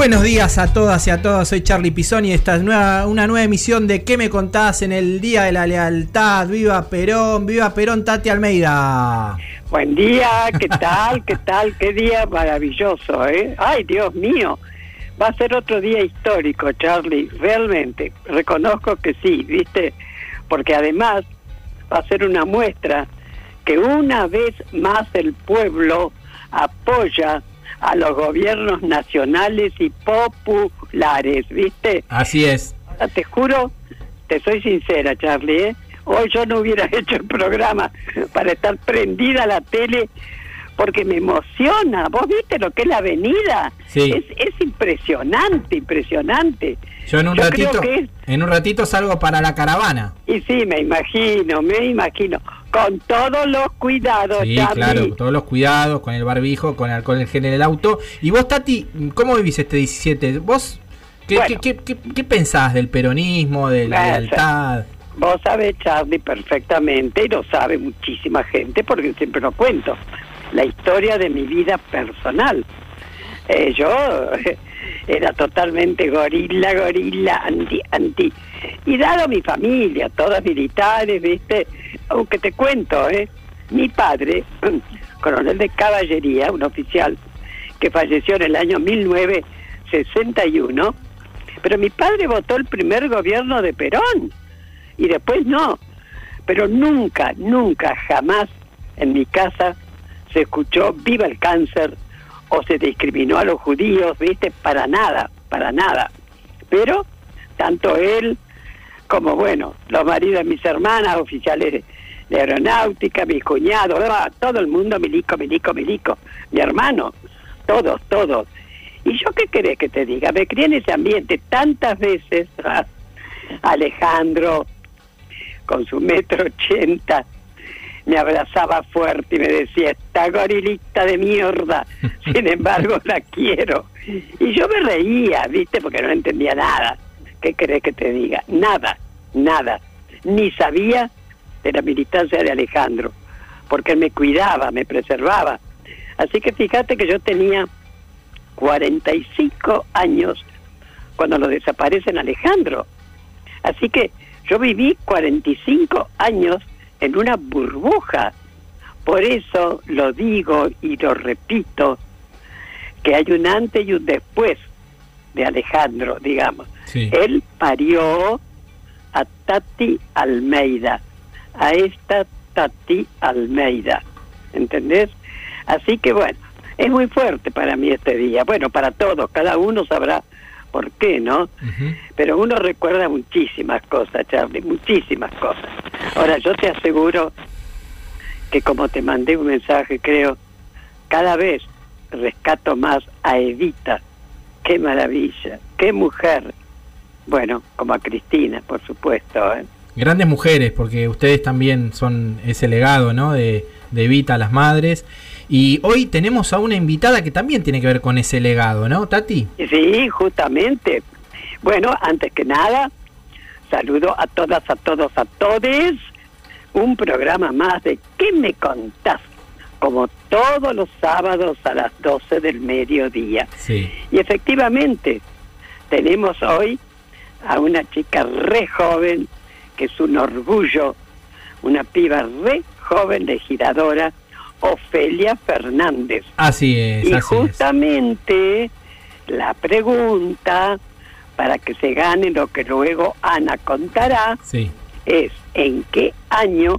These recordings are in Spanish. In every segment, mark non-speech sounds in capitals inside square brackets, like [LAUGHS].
Buenos días a todas y a todos, soy Charlie Pisoni. Esta es nueva, una nueva emisión de ¿Qué me contás en el Día de la Lealtad? ¡Viva Perón! ¡Viva Perón, Tati Almeida! Buen día, ¿qué tal? ¿Qué tal? Qué día maravilloso, ¿eh? ¡Ay, Dios mío! Va a ser otro día histórico, Charlie, realmente. Reconozco que sí, ¿viste? Porque además va a ser una muestra que una vez más el pueblo apoya a los gobiernos nacionales y populares, ¿viste? Así es. Te juro, te soy sincera, Charlie, ¿eh? Hoy yo no hubiera [LAUGHS] hecho el programa para estar prendida a la tele porque me emociona. ¿Vos viste lo que es la avenida? Sí. Es, es impresionante, impresionante. Yo en un Yo ratito, es- en un ratito salgo para la caravana. Y sí, me imagino, me imagino. Con todos los cuidados, Sí, claro, todos los cuidados, con el barbijo, con el alcohol en gel en el auto. Y vos, Tati, ¿cómo vivís este 17? ¿Vos qué, Bueno. qué, qué- qué- qué pensás del peronismo, de la lealtad? Vos sabés, Charlie, perfectamente, y lo sabe muchísima gente, porque siempre lo cuento, la historia de mi vida personal. Eh, yo [LAUGHS] era totalmente gorila, gorila, anti, anti. Y dado mi familia, todas militares, ¿viste? Aunque te cuento, ¿eh? Mi padre, [CLEARS THROAT] coronel de caballería, un oficial que falleció en el año 1961, pero mi padre votó el primer gobierno de Perón y después no. Pero nunca, nunca, jamás en mi casa se escuchó viva el cáncer o se discriminó a los judíos, ¿viste? Para nada, para nada. Pero tanto él como, bueno, los maridos de mis hermanas, oficiales de, aeronáutica, mis cuñados, todo el mundo, milico, milico, milico, mi hermano, todos, todos. ¿Y yo qué querés que te diga? Me crié en ese ambiente tantas veces, [LAUGHS] ah, Alejandro, con su metro ochenta, me abrazaba fuerte y me decía, esta gorilita de mierda, [LAUGHS] sin embargo la quiero. Y yo me reía, ¿viste? Porque no entendía nada. ¿Qué querés que te diga? Nada, nada. Ni sabía de la militancia de Alejandro, porque él me cuidaba, me preservaba. Así que fíjate que yo tenía 45 años cuando lo desaparecen Alejandro. Así que yo viví 45 años en una burbuja. Por eso lo digo y lo repito, que hay un antes y un después de Alejandro, digamos. Sí. Él parió a Tati Almeida, a esta Tati Almeida, ¿entendés? Así que bueno, es muy fuerte para mí este día, bueno, para todos, cada uno sabrá por qué, ¿no? Pero uno recuerda muchísimas cosas, Charlie, muchísimas cosas. Ahora, yo te aseguro que como te mandé un mensaje, creo, cada vez rescato más a Evita. Qué maravilla, qué mujer. Bueno, como a Cristina, por supuesto. ¿eh? Grandes mujeres, porque ustedes también son ese legado, ¿no? De, de Evita a las madres. Y hoy tenemos a una invitada que también tiene que ver con ese legado, ¿no, Tati? Sí, justamente. Bueno, antes que nada, saludo a todas, a todos, a todes. Un programa más de ¿Qué me contás? Como todos los sábados a las 12 del mediodía. Sí. Y efectivamente, tenemos hoy a una chica re joven, que es un orgullo, una piba re joven legisladora, Ofelia Fernández. Así es, Y así es. justamente la pregunta para que se gane lo que luego Ana contará Sí. es ¿en qué año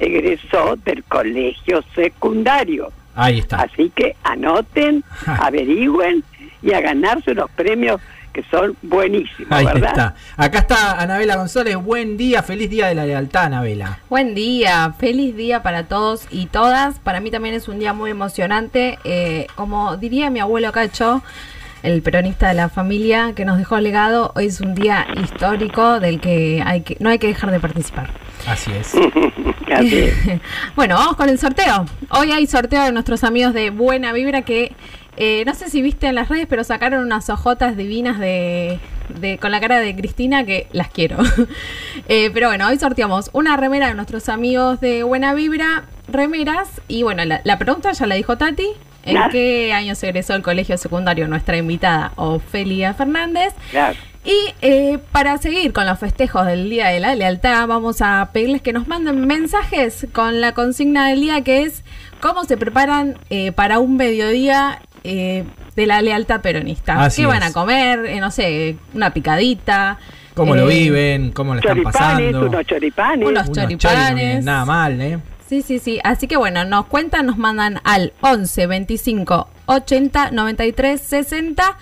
egresó del colegio secundario? Ahí está. Así que anoten, [LAUGHS] averigüen y a ganarse unos premios que son buenísimos, Ahí ¿verdad? está. Acá está Anabela González. Buen día, feliz día de la lealtad, Anabela. Buen día, feliz día para todos y todas. Para mí también es un día muy emocionante. Eh, como diría mi abuelo Cacho, el peronista de la familia que nos dejó legado. Hoy es un día histórico del que, hay que no hay que dejar de participar. Así es. [LAUGHS] [LAUGHS] bueno, vamos con el sorteo. Hoy hay sorteo de nuestros amigos de Buena Vibra que eh, no sé si viste en las redes, pero sacaron unas hojotas divinas de, con la cara de Cristina que las quiero. [LAUGHS] Eh, pero bueno, hoy sorteamos una remera de nuestros amigos de Buena Vibra, remeras. Y bueno, la, pregunta ya la dijo Tati. ¿En qué año se egresó el colegio secundario nuestra invitada Ofelia Fernández? Y eh, para seguir con los festejos del Día de la Lealtad, vamos a pedirles que nos manden mensajes con la consigna del día que es cómo se preparan para un mediodía eh, de la lealtad peronista. ¿Qué van a comer? Eh, no sé, una picadita. ¿Cómo lo eh, viven? ¿Cómo lo están pasando? Unos choripanes. Unos choripanes. nada mal, ¿eh? Sí, sí, sí. Así que bueno, nos cuentan, nos mandan al 11 25 80 93 60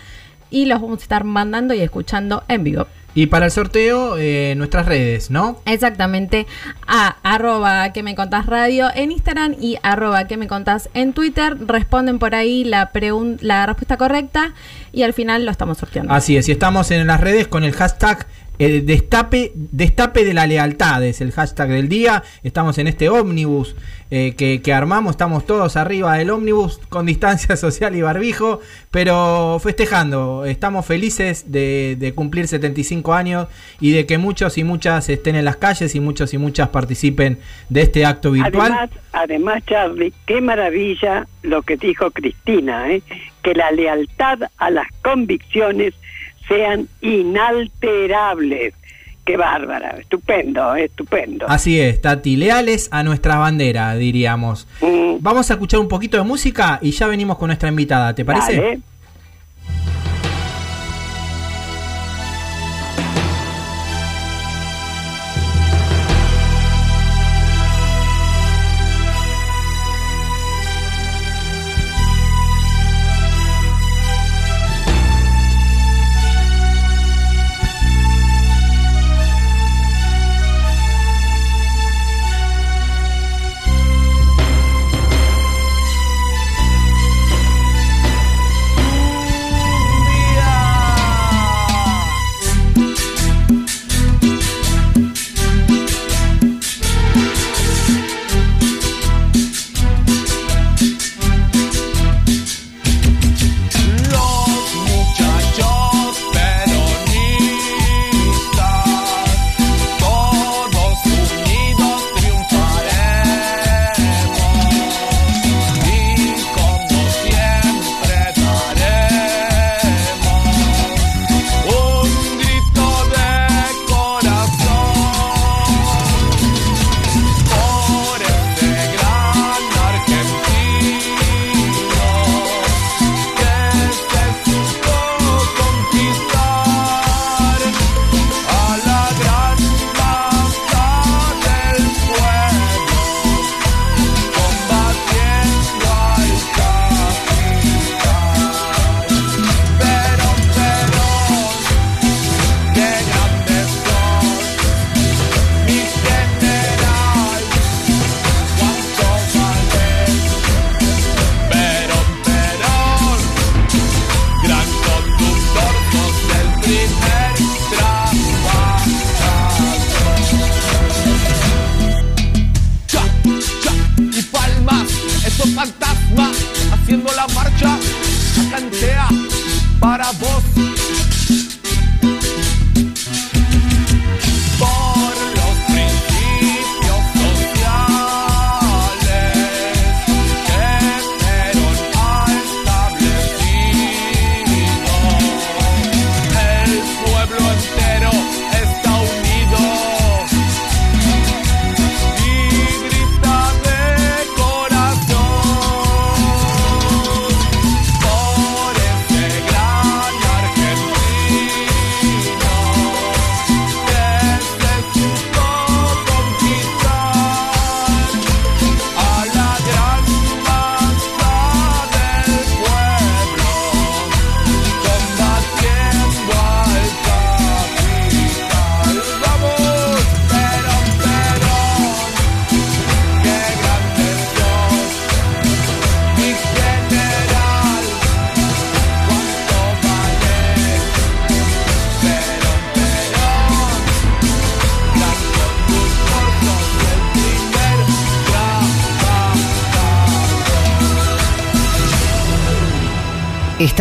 y los vamos a estar mandando y escuchando en vivo. Y para el sorteo, eh, nuestras redes, ¿no? Exactamente. A arroba que me contás radio en Instagram y arroba que me contás en Twitter. Responden por ahí la, la respuesta correcta y al final lo estamos sorteando. Así es, y estamos en las redes con el hashtag el destape, destape de la lealtad es el hashtag del día. Estamos en este ómnibus eh, que, armamos, estamos todos arriba del ómnibus con distancia [LAUGHS] social y barbijo, pero festejando. Estamos felices de, cumplir 75 años y de que muchos y muchas estén en las calles y muchos y muchas participen de este acto virtual. Además, además Charlie, qué maravilla lo que dijo Cristina, ¿eh? que la lealtad a las convicciones sean inalterables. Qué bárbara, estupendo, estupendo. Así es, Tati, leales a nuestra bandera, diríamos. Mm. Vamos a escuchar un poquito de música y ya venimos con nuestra invitada, ¿te parece?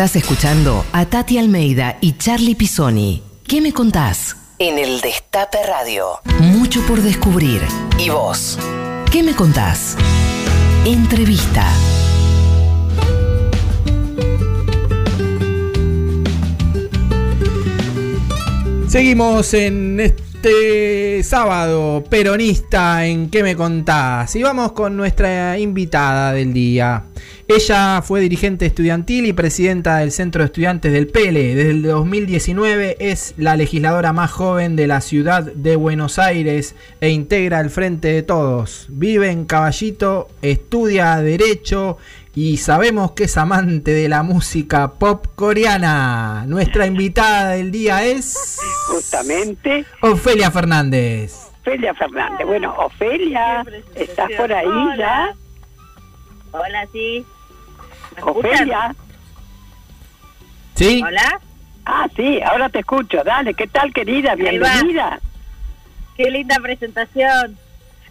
Estás escuchando a Tati Almeida y Charlie Pisoni. ¿Qué me contás? En el Destape Radio. Mucho por descubrir. ¿Y vos? ¿Qué me contás? Entrevista. Seguimos en este sábado peronista en ¿Qué me contás? Y vamos con nuestra invitada del día. Ella fue dirigente estudiantil y presidenta del Centro de Estudiantes del PELE. Desde el 2019 es la legisladora más joven de la ciudad de Buenos Aires e integra el Frente de Todos. Vive en Caballito, estudia Derecho y sabemos que es amante de la música pop coreana. Nuestra invitada del día es... Justamente. Ofelia Fernández. Ofelia Fernández. Bueno, Ofelia, ¿estás por ahí ya? Hola, sí. Ofelia. ¿Sí? Hola. Ah, sí, ahora te escucho. Dale, ¿qué tal, querida? Bienvenida. Qué linda presentación.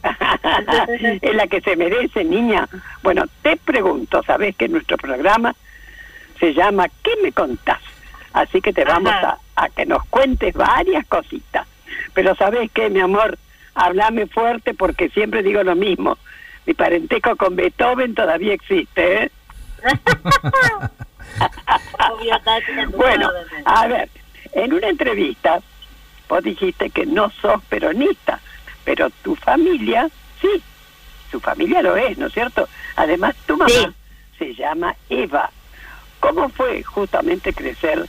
[LAUGHS] es la que se merece, niña. Bueno, te pregunto, sabes que nuestro programa se llama ¿Qué me contás? Así que te vamos a, a, que nos cuentes varias cositas. Pero sabes qué, mi amor, hablame fuerte porque siempre digo lo mismo. Mi parentesco con Beethoven todavía existe, ¿eh? [LAUGHS] bueno, a ver, en una entrevista vos dijiste que no sos peronista, pero tu familia, sí, su familia lo es, ¿no es cierto? Además, tu mamá sí. se llama Eva. ¿Cómo fue justamente crecer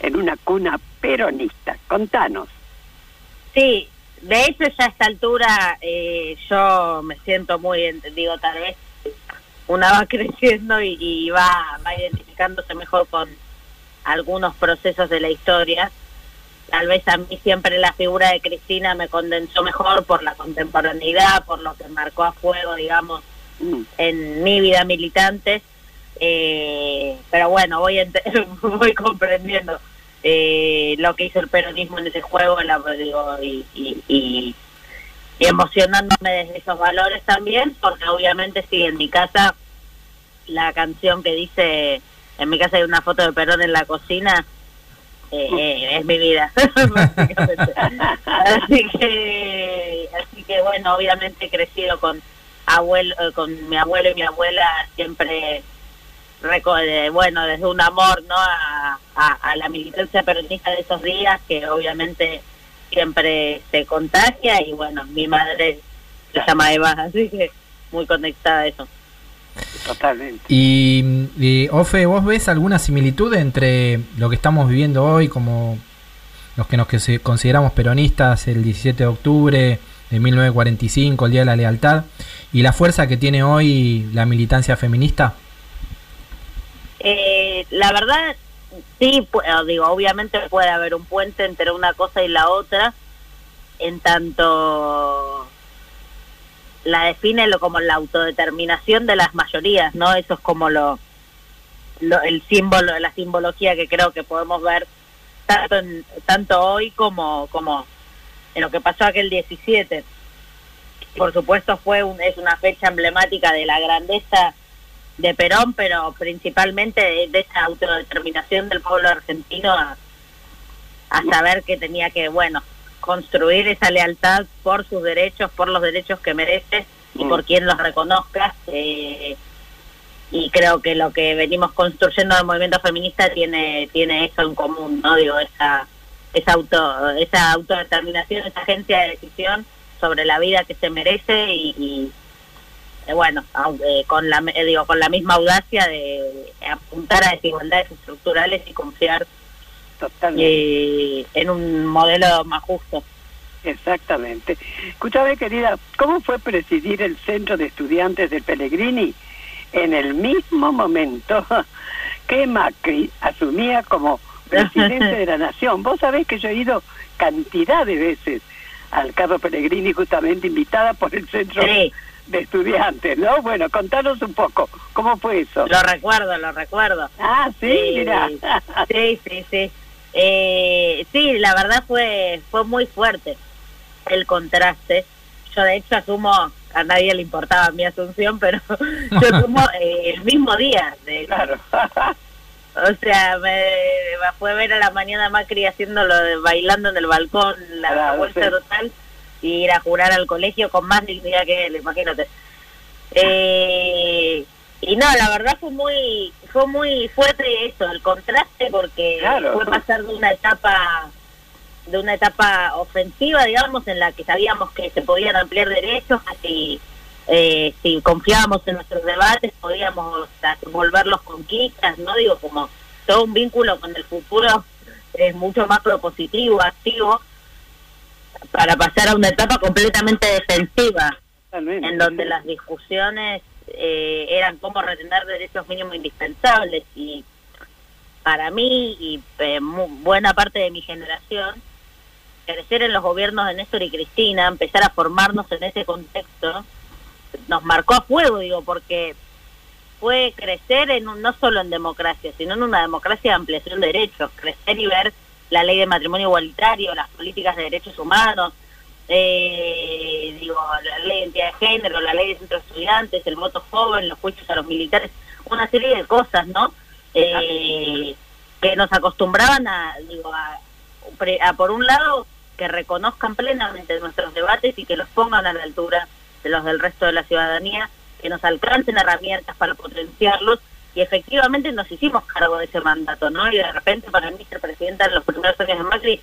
en una cuna peronista? Contanos. Sí, de hecho ya a esta altura eh, yo me siento muy, digo, tal vez una va [LAUGHS] creciendo y, y va, va identificándose mejor con algunos procesos de la historia. Tal vez a mí siempre la figura de Cristina me condensó mejor por la contemporaneidad, por lo que marcó a fuego, digamos, mm. en mi vida militante. Eh, pero bueno, voy, [LAUGHS] voy comprendiendo eh, lo que hizo el peronismo en ese juego la, digo, y, y, y, y, emocionándome desde esos valores también, porque obviamente sí, en mi casa la canción que dice, en mi casa hay una foto de Perón en la cocina, eh, eh, es mi vida, [LAUGHS] así que, así que bueno, obviamente he crecido con abuelo, con mi abuelo y mi abuela siempre bueno, desde un amor ¿no? A, a, a, la militancia peronista de esos días, que obviamente siempre se contagia, y bueno, mi madre se llama Eva, así que muy conectada a eso. Totalmente. Y, y, Ofe, ¿vos ves alguna similitud entre lo que estamos viviendo hoy, como los que nos que consideramos peronistas, el 17 de octubre de 1945, el Día de la Lealtad, y la fuerza que tiene hoy la militancia feminista? Eh, la verdad, sí, digo, obviamente puede haber un puente entre una cosa y la otra, en tanto la define lo como la autodeterminación de las mayorías, ¿no? Eso es como lo, el símbolo, la simbología que creo que podemos ver tanto en, tanto hoy como como en lo que pasó aquel 17. Por supuesto fue un, es una fecha emblemática de la grandeza de Perón, pero principalmente de, de esa autodeterminación del pueblo argentino a, a, saber que tenía que, bueno, construir esa lealtad por sus derechos, por los derechos que merece y por quien los reconozca. Eh, y creo que lo que venimos construyendo del movimiento feminista tiene tiene eso en común, ¿no? Digo, esa esa auto esa autodeterminación, esa agencia de decisión sobre la vida que se merece y, y bueno, aunque con la eh, digo con la misma audacia de apuntar a desigualdades estructurales y confiar eh, en un modelo más justo. Exactamente. Escúchame, querida, ¿cómo fue presidir el Centro de Estudiantes del Pellegrini en el mismo momento [LAUGHS] que Macri asumía como presidente de la [LAUGHS] Nación? Vos sabés que yo he ido cantidad de veces al Carlos Pellegrini justamente invitada por el Centro sí de estudiantes, ¿no? Bueno, contanos un poco, ¿cómo fue eso? Lo recuerdo, lo recuerdo. Ah, sí, eh, mira. sí, sí, sí. Eh, sí, la verdad fue fue muy fuerte el contraste. Yo de hecho asumo, a nadie le importaba mi asunción, pero [LAUGHS] yo asumo eh, el mismo día. De, claro. [LAUGHS] O sea, me, fue ver a la mañana Macri haciéndolo de, bailando en el balcón, la vuelta total, y ir a jurar al colegio con más dignidad que él, imagínate. Eh, y no, la verdad fue muy fue muy fuerte eso, el contraste, porque fue pasar de una etapa de una etapa ofensiva, digamos, en la que sabíamos que se podían ampliar derechos, que eh, si confiábamos en nuestros debates podíamos volverlos conquistas, ¿no? Digo, como todo un vínculo con el futuro es mucho más propositivo, activo, para pasar a una etapa completamente defensiva, en donde las discusiones eh, eran cómo retener derechos mínimos indispensables y para mí y eh, buena parte de mi generación, crecer en los gobiernos de Néstor y Cristina, empezar a formarnos en ese contexto, nos marcó a fuego, digo, porque fue crecer en no solo en democracia, sino en una democracia de ampliación de derechos, crecer y ver la ley de matrimonio igualitario, las políticas de derechos humanos, eh, digo, la ley de identidad de género, la ley de centros estudiantes, el voto joven, los juicios a los militares, una serie de cosas, ¿no? Eh, que nos acostumbraban a, digo, a, a, por un lado, que reconozcan plenamente nuestros debates y que los pongan a la altura de los del resto de la ciudadanía, que nos alcancen herramientas para potenciarlos y efectivamente nos hicimos cargo de ese mandato, ¿no? Y de repente para mí ser presidenta en los primeros años de Macri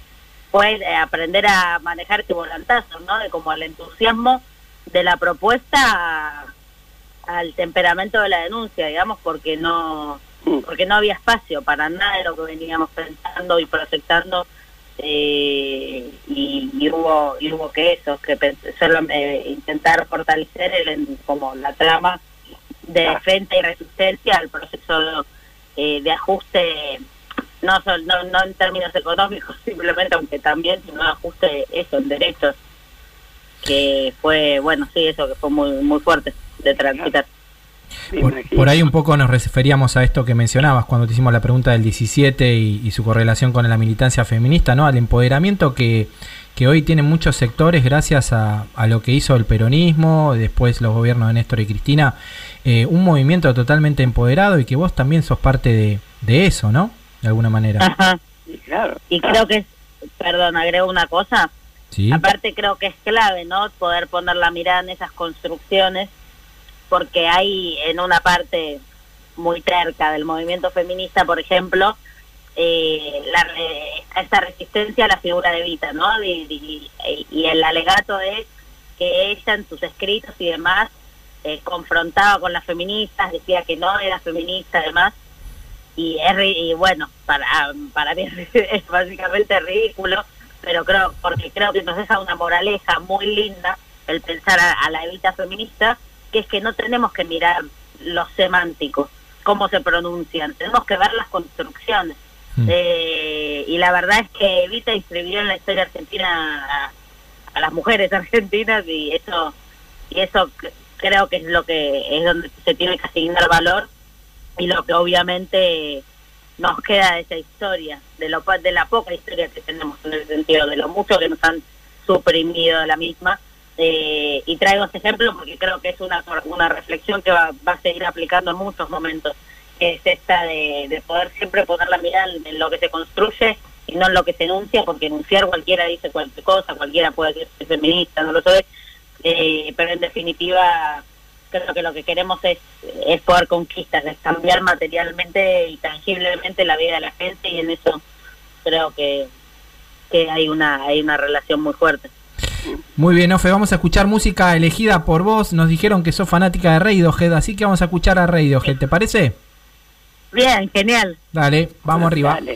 fue eh, aprender a manejar ese volantazo, ¿no? De como el entusiasmo de la propuesta al temperamento de la denuncia, digamos, porque no porque no había espacio para nada de lo que veníamos pensando y proyectando eh, y, hubo y hubo que eso, que solo, eh, intentar fortalecer el, como la trama de defensa y resistencia al proceso eh, de ajuste no, no, no en términos económicos [LAUGHS] simplemente, aunque también, sino ajuste eso, en derechos, que fue, bueno, sí, eso que fue muy, muy fuerte de transitar. Por, ahí un poco nos referíamos a esto que mencionabas cuando te hicimos la pregunta del 17 y, su correlación con la militancia feminista, ¿no? Al empoderamiento que, que hoy tienen muchos sectores gracias a, a, lo que hizo el peronismo, después los gobiernos de Néstor y Cristina, eh, un movimiento totalmente empoderado y que vos también sos parte de, de eso, ¿no? De alguna manera. Ajá. claro. Y creo que es, perdón, agrego una cosa. ¿Sí? Aparte creo que es clave, ¿no? Poder poner la mirada en esas construcciones, porque hay en una parte muy cerca del movimiento feminista, por ejemplo, eh, la, esta resistencia a la figura de Vita, ¿no? Y, y, el alegato es que ella en sus escritos y demás eh, confrontaba con las feministas, decía que no era feminista, además, y, es, y bueno, para, para mí [LAUGHS] es básicamente ridículo, pero creo porque creo que nos deja una moraleja muy linda el pensar a, la evita feminista, que es que no tenemos que mirar los semánticos, cómo se pronuncian, tenemos que ver las construcciones. Mm. Eh, y la verdad es que Evita inscribió en la historia argentina a, a, las mujeres argentinas y eso y eso creo que es lo que es donde se tiene que asignar valor y lo que obviamente nos queda de esa historia, de, lo, de la poca historia que tenemos en el sentido, de lo mucho que nos han suprimido de la misma. Eh, y traigo este ejemplo porque creo que es una, una reflexión que va, va a seguir aplicando en muchos momentos, que es esta de, de poder siempre poner la mirada en, lo que se construye y no en lo que se enuncia, porque enunciar cualquiera dice cualquier cosa, cualquiera puede ser feminista, no lo sé, eh, pero en definitiva creo que lo que queremos es, es poder conquistar, es cambiar materialmente y tangiblemente la vida de la gente y en eso creo que, que hay una hay una relación muy fuerte. Muy bien, Ofe, vamos a escuchar música elegida por vos. Nos dijeron que sos fanática de Radiohead, así que vamos a escuchar a Radiohead, ¿te parece? Bien, genial. Dale, vamos arriba. Dale.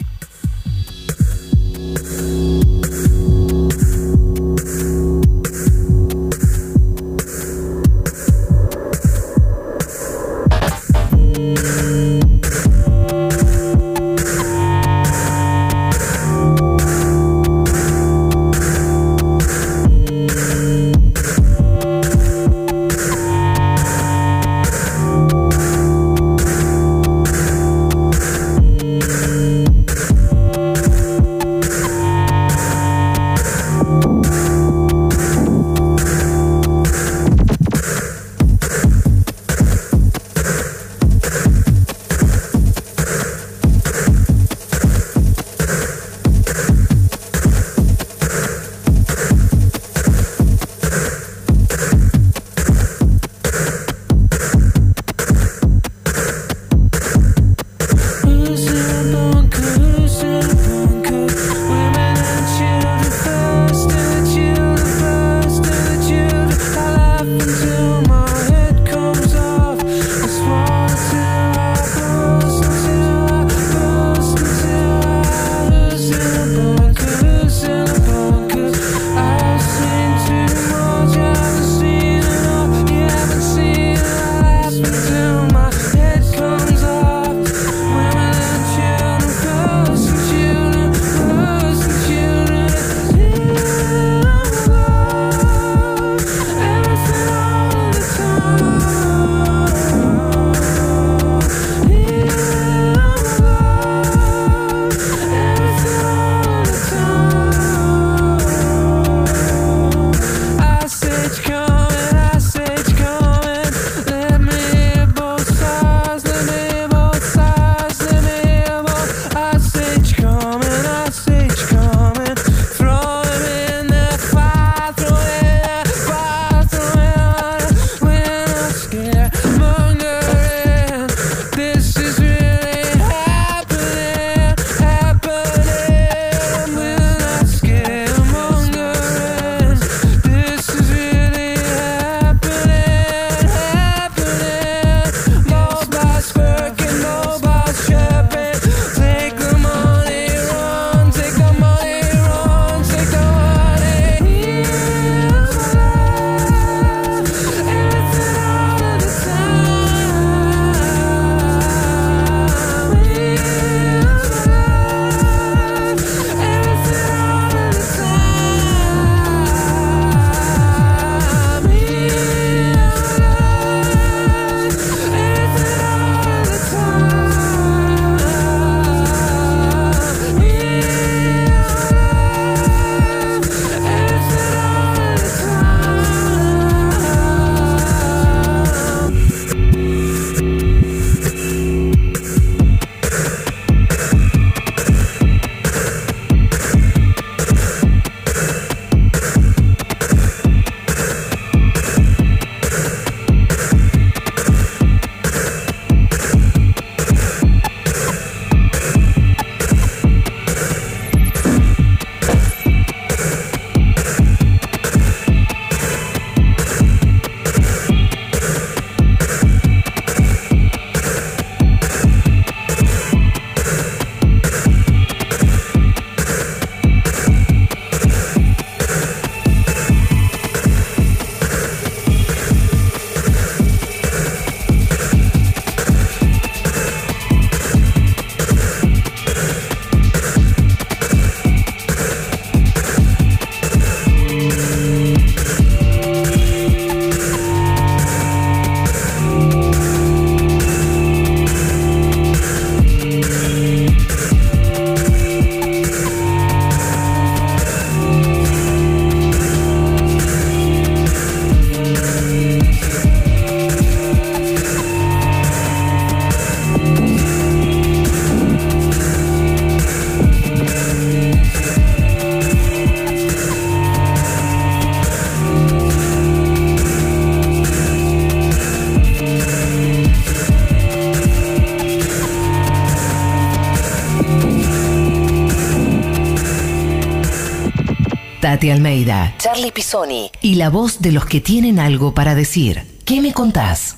Charlie Pisoni y la voz de los que tienen algo para decir. ¿Qué me contás?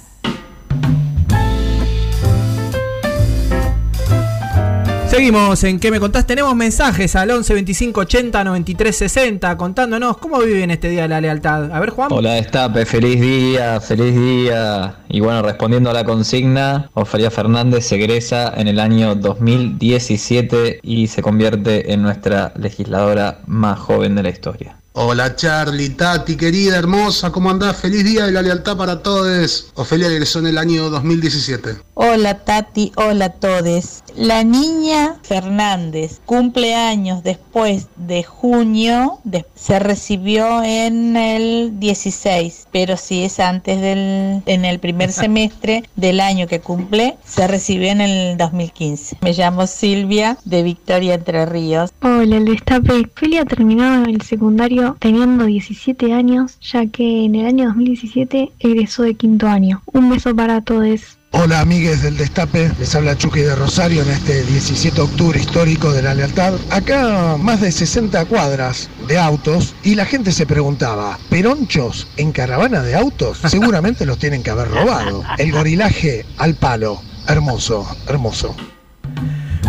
Seguimos en ¿Qué me contás? Tenemos mensajes al 11 25 80 93 60 contándonos cómo viven este día de la lealtad. A ver, Juan. Hola, Destape, feliz día, feliz día. Y bueno, respondiendo a la consigna, Ofelia Fernández se egresa en el año 2017 y se convierte en nuestra legisladora más joven de la historia. Hola Charlie, Tati, querida, hermosa, ¿cómo andás? Feliz día de la lealtad para todos. Ofelia egresó en el año 2017. Hola Tati, hola a todos. La niña Fernández cumple años después de junio, de- se recibió en el 16, pero si es antes del, en el primer semestre del año que cumple, se recibió en el 2015. Me llamo Silvia de Victoria Entre Ríos. Hola, el destape. Felia terminó el secundario teniendo 17 años, ya que en el año 2017 egresó de quinto año. Un beso para todos. Hola amigues del Destape, les habla Chucky de Rosario en este 17 de octubre histórico de la lealtad. Acá más de 60 cuadras de autos y la gente se preguntaba, ¿peronchos en caravana de autos? [LAUGHS] Seguramente los tienen que haber robado. El gorilaje al palo. Hermoso, hermoso.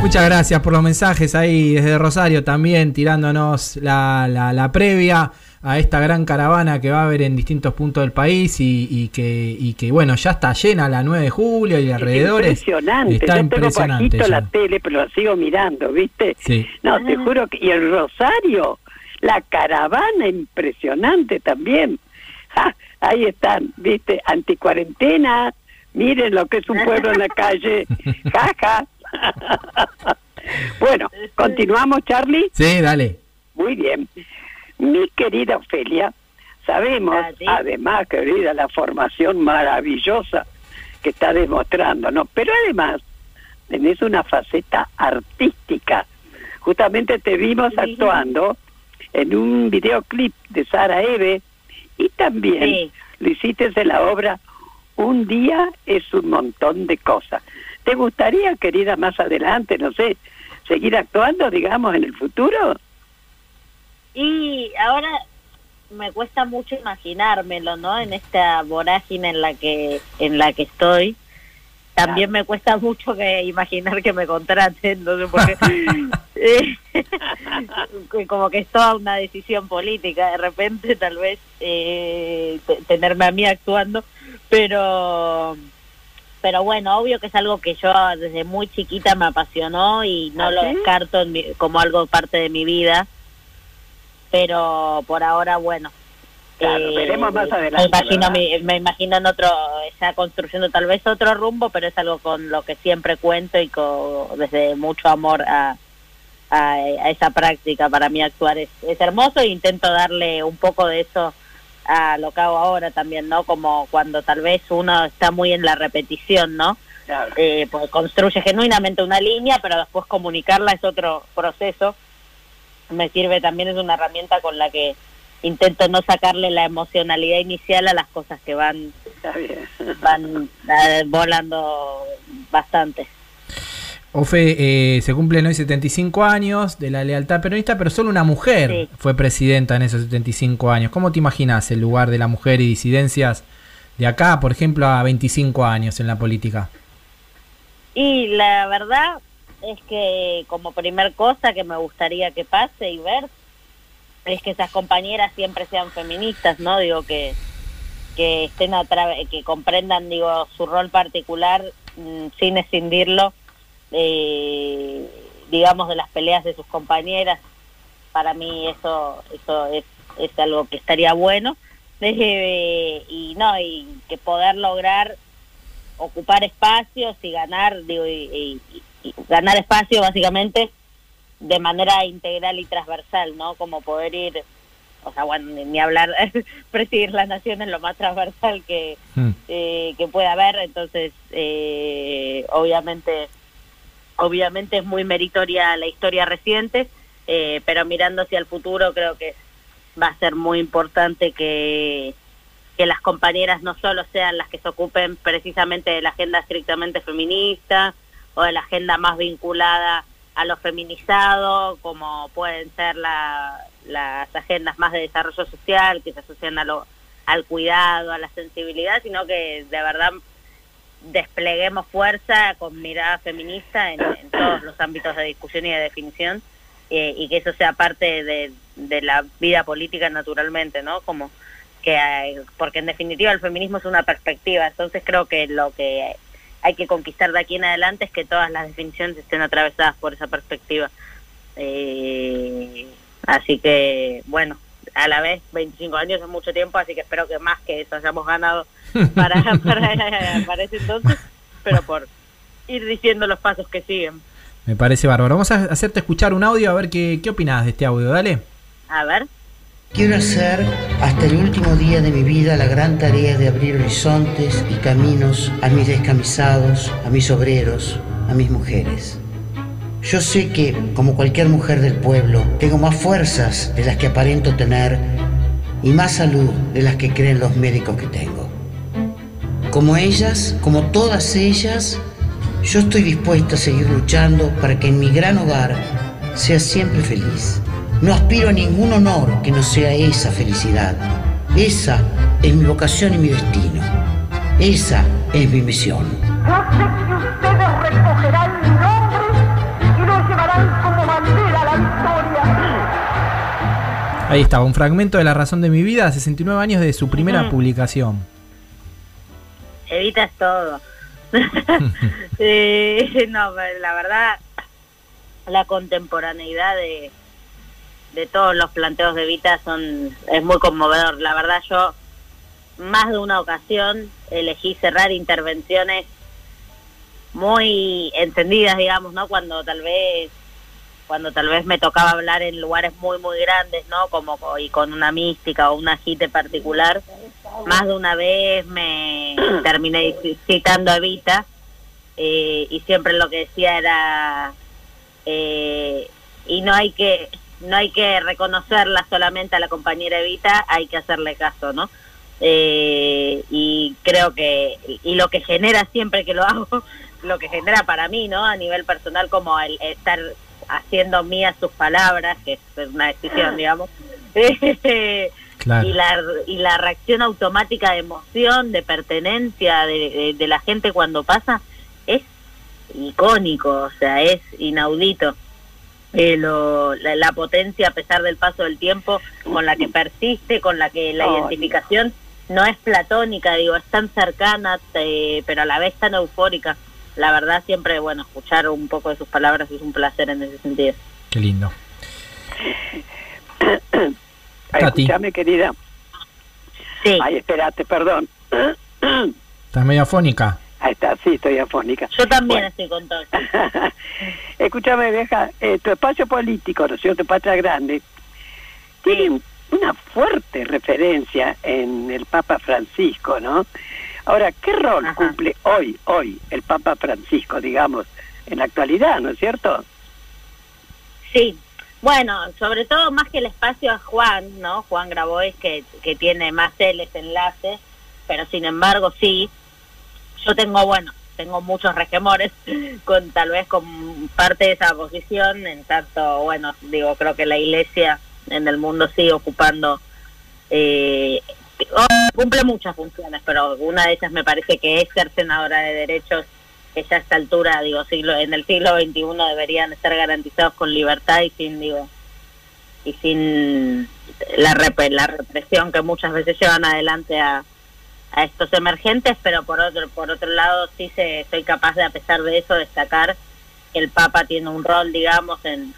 Muchas gracias por los mensajes ahí desde Rosario también tirándonos la, la- la previa a esta gran caravana que va a haber en distintos puntos del país y, y que, y que bueno, ya está llena la 9 de julio y alrededores. Impresionante. Está Yo tengo impresionante. ya. la tele, pero la sigo mirando, ¿viste? Sí. No, te juro que... Y el Rosario, la caravana impresionante también. Ja, ahí están, ¿viste? Anticuarentena. Miren lo que es un pueblo en la calle. [LAUGHS] Jaja. [LAUGHS] bueno, continuamos, Charlie. Sí, dale. Muy bien. Mi querida Ofelia, sabemos, además, querida, la formación maravillosa que está demostrando, ¿no? Pero además, tenés una faceta artística. Justamente te vimos actuando en un videoclip de Sara Eve y también Sí. lo hiciste en la obra Un día es un montón de cosas. ¿Te gustaría, querida, más adelante, no sé, seguir actuando, digamos, en el futuro? Y ahora me cuesta mucho imaginármelo, ¿no? En esta vorágine en la que en la que estoy. También me cuesta mucho que imaginar que me contraten, no sé por qué. [LAUGHS] Eh, [LAUGHS] como que es toda una decisión política de repente tal vez eh, te- tenerme a mí actuando pero pero bueno obvio que es algo que yo desde muy chiquita me apasionó y no ¿Ah, lo sí? descarto en mi- como algo parte de mi vida pero por ahora bueno Claro, veremos más adelante, me imagino mi- me imagino en otro ya construyendo tal vez otro rumbo pero es algo con lo que siempre cuento y con, desde mucho amor a, a, a esa práctica para mí actuar es, es hermoso e intento darle un poco de eso a lo que hago ahora también no como cuando tal vez uno está muy en la repetición no Claro. eh, pues construye genuinamente una línea, pero después comunicarla es otro proceso. Me sirve también, es una herramienta con la que intento no sacarle la emocionalidad inicial a las cosas que van, van eh, volando bastante. Ofe, eh, se cumplen hoy 75 años de la lealtad peronista, pero solo una mujer Sí. fue presidenta en esos 75 años. ¿Cómo te imaginas el lugar de la mujer y disidencias de acá, por ejemplo, a 25 años en la política? Y la verdad es que como primer cosa que me gustaría que pase y ver es que esas compañeras siempre sean feministas, ¿no? Digo que que estén a que comprendan, digo, su rol particular mm, sin escindirlo, eh, digamos, de las peleas de sus compañeras. Para mí eso eso es, es algo que estaría bueno. Eh, [LAUGHS] y no, y que poder lograr ocupar espacios y ganar, digo, y, y- y ganar espacio básicamente de manera integral y transversal, ¿no? Como poder ir, o sea, bueno, ni, ni hablar, [LAUGHS] presidir la nación es lo más transversal que, Hmm. eh, que pueda haber, entonces, eh, obviamente, obviamente es muy meritoria la historia reciente, eh, pero mirando hacia el futuro creo que va a ser muy importante que que las compañeras no solo sean las que se ocupen precisamente de la agenda estrictamente feminista o de la agenda más vinculada a lo feminizado, como pueden ser la, las agendas más de desarrollo social, que se asocian a lo, al cuidado, a la sensibilidad, sino que de verdad despleguemos fuerza con mirada feminista en, todos los ámbitos de discusión y de definición eh, y que eso sea parte de, la vida política naturalmente, ¿no? Como que hay, porque en definitiva el feminismo es una perspectiva, entonces creo que lo que hay que conquistar de aquí en adelante es que todas las definiciones estén atravesadas por esa perspectiva. Eh, así que, bueno, a la vez 25 años es mucho tiempo, así que espero que más que eso hayamos ganado [LAUGHS] para, para, para ese entonces, pero por ir diciendo los pasos que siguen. Me parece bárbaro. Vamos a hacerte escuchar un audio a ver qué, qué opinas de este audio, dale. A ver. Quiero hacer hasta el último día de mi vida la gran tarea de abrir horizontes y caminos a mis descamisados, a mis obreros, a mis mujeres. Yo sé que, como cualquier mujer del pueblo, tengo más fuerzas de las que aparento tener y más salud de las que creen los médicos que tengo. Como ellas, como todas ellas, yo estoy dispuesta a seguir luchando para que en mi gran hogar sea siempre feliz. No aspiro a ningún honor que no sea esa felicidad. Esa es mi vocación y mi destino. Esa es mi misión. Ahí estaba, un fragmento de La razón de mi vida, 69 años de su primera Ujú. publicación. Evitas todo. [LAUGHS] [LAUGHS] Eh, no, la verdad, la contemporaneidad de, de todos los planteos de Vita son es muy conmovedor. La verdad, yo más de una ocasión elegí cerrar intervenciones muy encendidas, digamos, ¿no? Cuando tal vez cuando tal vez me tocaba hablar en lugares muy muy grandes, ¿no? Como co- y con una mística o un agite particular, más de una vez me [COUGHS] terminé citando a Evita eh, y siempre lo que decía era eh, y no hay que no hay que reconocerla solamente a la compañera Evita, hay que hacerle caso, ¿no? Eh, y creo que y lo que genera siempre que lo hago, [LAUGHS] lo que genera para mí, ¿no? A nivel personal como el estar haciendo mías sus palabras, que es una decisión, digamos. [LAUGHS] Claro. y la y la reacción automática de emoción, de pertenencia de, de- de la gente cuando pasa es icónico, o sea, es inaudito. Eh, lo- la, la potencia a pesar del paso del tiempo con la que persiste, con la que la Oh, identificación no es platónica, digo, es tan cercana, eh, pero a la vez tan eufórica. La verdad siempre, bueno, escuchar un poco de sus palabras es un placer en ese sentido. Qué lindo. [COUGHS] Ay, Tati. escúchame, querida. Sí. Ay, espérate, perdón. [COUGHS] Estás medio afónica. Ahí está, sí, estoy afónica. Yo también Bueno. estoy con todo. [LAUGHS] Escúchame, vieja, eh, tu espacio político, ¿no es cierto? Patria Grande, tiene un- una fuerte referencia en el Papa Francisco, ¿no? Ahora, ¿qué rol Ajá. cumple hoy, hoy, el Papa Francisco, digamos, en la actualidad, ¿no es cierto? Sí, bueno, sobre todo más que el espacio a Juan, ¿no? Juan Grabois que, que tiene más él enlace, pero sin embargo sí, yo tengo, bueno, tengo muchos regemores [LAUGHS] con tal vez con parte de esa posición, en tanto, bueno, digo, creo que la iglesia en el mundo sigue ocupando, eh, cumple muchas funciones, pero una de ellas me parece que es ser senadora de derechos que ya a esta altura, digo, siglo, en el siglo XXI deberían estar garantizados con libertad y sin, digo, y sin la, rep- la represión que muchas veces llevan adelante a, a estos emergentes, pero por otro, por otro lado sí se, soy capaz de, a pesar de eso, destacar que el Papa tiene un rol, digamos, en,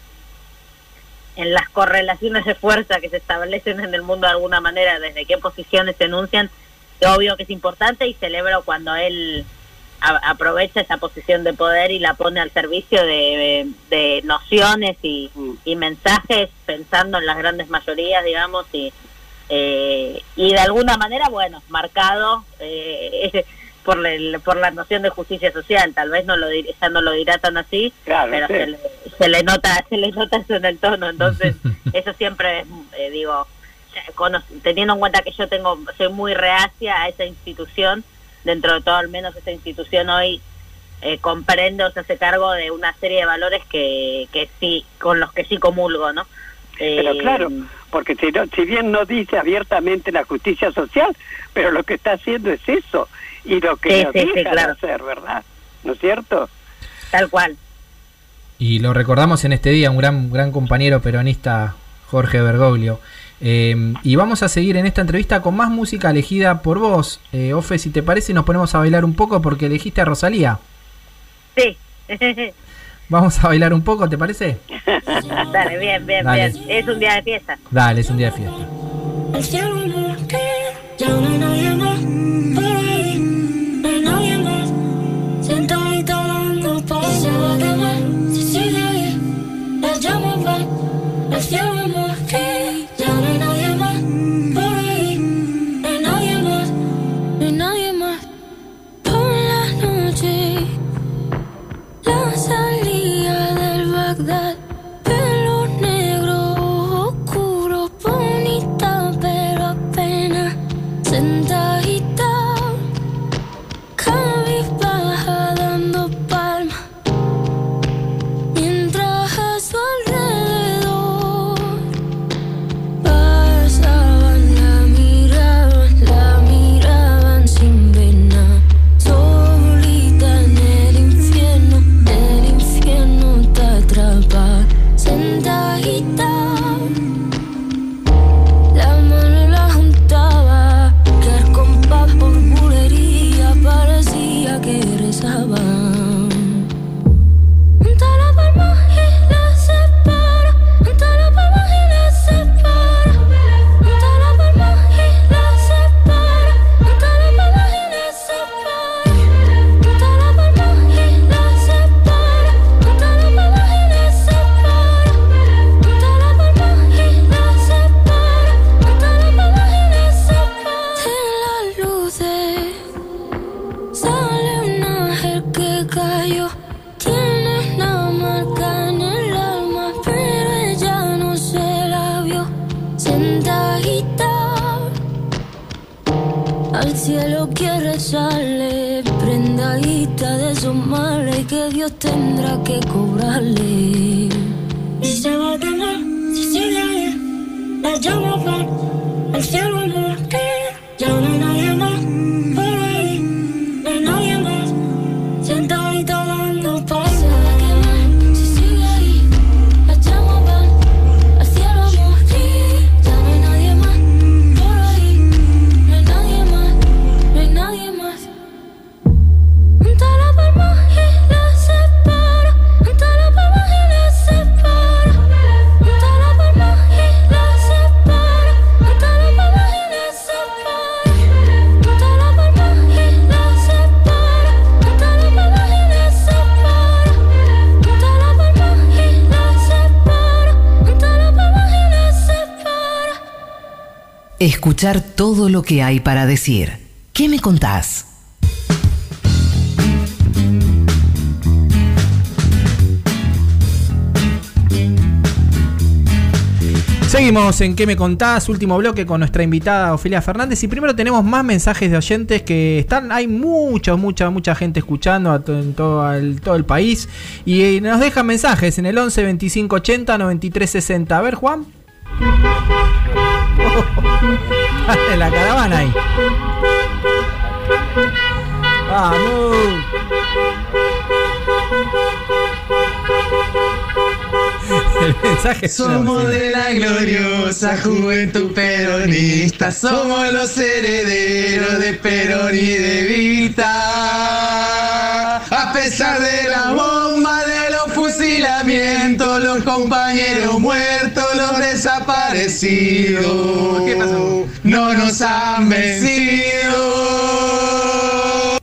en las correlaciones de fuerza que se establecen en el mundo de alguna manera, desde qué posiciones se enuncian, obvio que es importante y celebro cuando él aprovecha esa posición de poder y la pone al servicio de, de nociones y, y mensajes pensando en las grandes mayorías, digamos, y, eh, y de alguna manera, bueno, marcado eh, [LAUGHS] por, el- por la noción de justicia social. Tal vez no lo dir- ya no lo dirá tan así, Claro, pero sí. se, le, se le nota [LAUGHS] se le nota eso en el tono. Entonces, [LAUGHS] eso siempre, es, eh, digo, teniendo en cuenta que yo tengo soy muy reacia a esa institución, dentro de todo al menos esa institución hoy eh, comprende o se hace cargo de una serie de valores que, que sí, con los que sí comulgo, ¿no? Pero Eh, claro, porque si, no- si bien no dice abiertamente la justicia social, pero lo que está haciendo es eso, y lo que Sí, nos sí, sí, deja claro. hacer, ¿verdad? ¿No es cierto? Tal cual. Y lo recordamos en este día, un gran, gran compañero peronista, Jorge Bergoglio. Eh, y vamos a seguir en esta entrevista con más música elegida por vos. Eh, Ofe, si te parece, nos ponemos a bailar un poco porque elegiste a Rosalía. Sí. [LAUGHS] Vamos a bailar un poco, ¿te parece? [LAUGHS] Dale, bien, bien, Dale. bien. Es un día de fiesta. Dale, es un día de fiesta. El cielo Dios tendrá que cobrarle. Y se va a quemar si sigue las llamas van, el cielo Escuchar todo lo que hay para decir. ¿Qué me contás? Seguimos en ¿Qué me contás? Último bloque con nuestra invitada Ofelia Fernández. Y primero tenemos más mensajes de oyentes que están. Hay mucha, mucha, mucha gente escuchando en todo el, todo el país. Y eh, nos dejan mensajes en el 11 25 80 93 60. A ver, Juan. [LAUGHS] Dale, la caravana ahí. Vamos. El mensaje Somos de la gloriosa juventud peronista, somos los herederos de Perón y de Vita. A pesar de la bomba, los compañeros muertos, los desaparecidos, ¿qué pasó? No nos han vencido.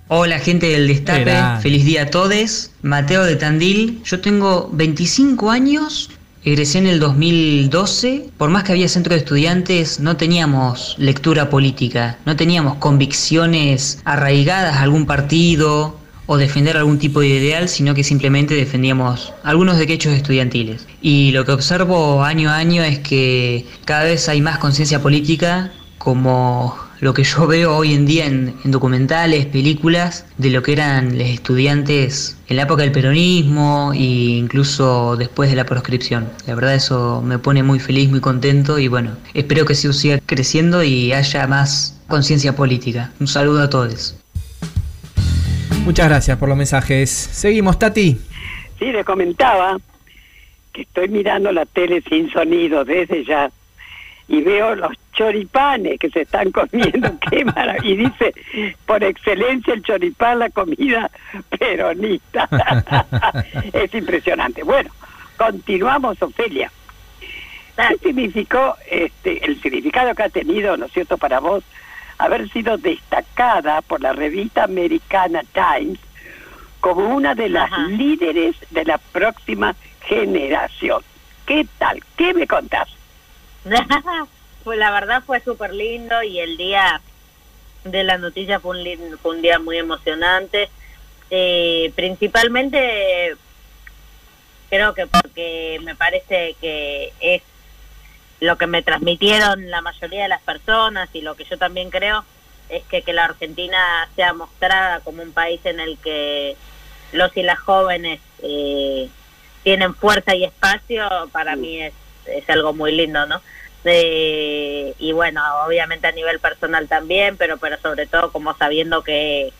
Hola gente del Destape, Era. feliz día a todos. Mateo de Tandil, yo tengo 25 años, egresé en el 2012. Por más que había centro de estudiantes, no teníamos lectura política, no teníamos convicciones arraigadas a algún partido o defender algún tipo de ideal, sino que simplemente defendíamos algunos derechos estudiantiles. Y lo que observo año a año es que cada vez hay más conciencia política como lo que yo veo hoy en día en, en documentales, películas, de lo que eran los estudiantes en la época del peronismo e incluso después de la proscripción. La verdad eso me pone muy feliz, muy contento y bueno, espero que se siga creciendo y haya más conciencia política. Un saludo a todos. Muchas gracias por los mensajes. Seguimos, Tati. Sí, le comentaba que estoy mirando la tele sin sonido desde ya y veo los choripanes que se están [LAUGHS] comiendo, qué maravilla. Y dice, por excelencia el choripán, la comida peronista. [LAUGHS] es impresionante. Bueno, continuamos, Ofelia. ¿Qué significó este, el significado que ha tenido, ¿no es cierto?, para vos haber sido destacada por la revista americana Times como una de las líderes de la próxima generación. ¿Qué tal? ¿Qué me contás? [LAUGHS] pues la verdad fue súper lindo y el día de la noticia fue un, lin- fue un día muy emocionante. Eh, principalmente creo que porque me parece que es lo que me transmitieron la mayoría de las personas y lo que yo también creo es que, que la Argentina sea mostrada como un país en el que los y las jóvenes eh, tienen fuerza y espacio, para mí es, es algo muy lindo, ¿no? Eh, y bueno, obviamente a nivel personal también, pero, pero sobre todo como sabiendo que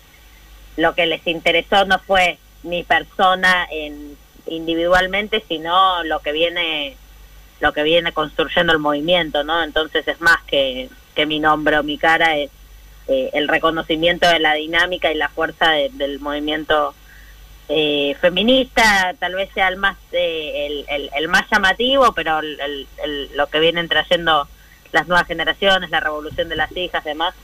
lo que les interesó no fue mi persona en, individualmente, sino lo que viene lo que viene construyendo el movimiento, ¿no? Entonces es más que, que mi nombre o mi cara, es eh, el reconocimiento de la dinámica y la fuerza de- del movimiento eh, feminista, tal vez sea el más eh, el, el- más llamativo, pero el- lo que vienen trayendo las nuevas generaciones, la revolución de las hijas, demás,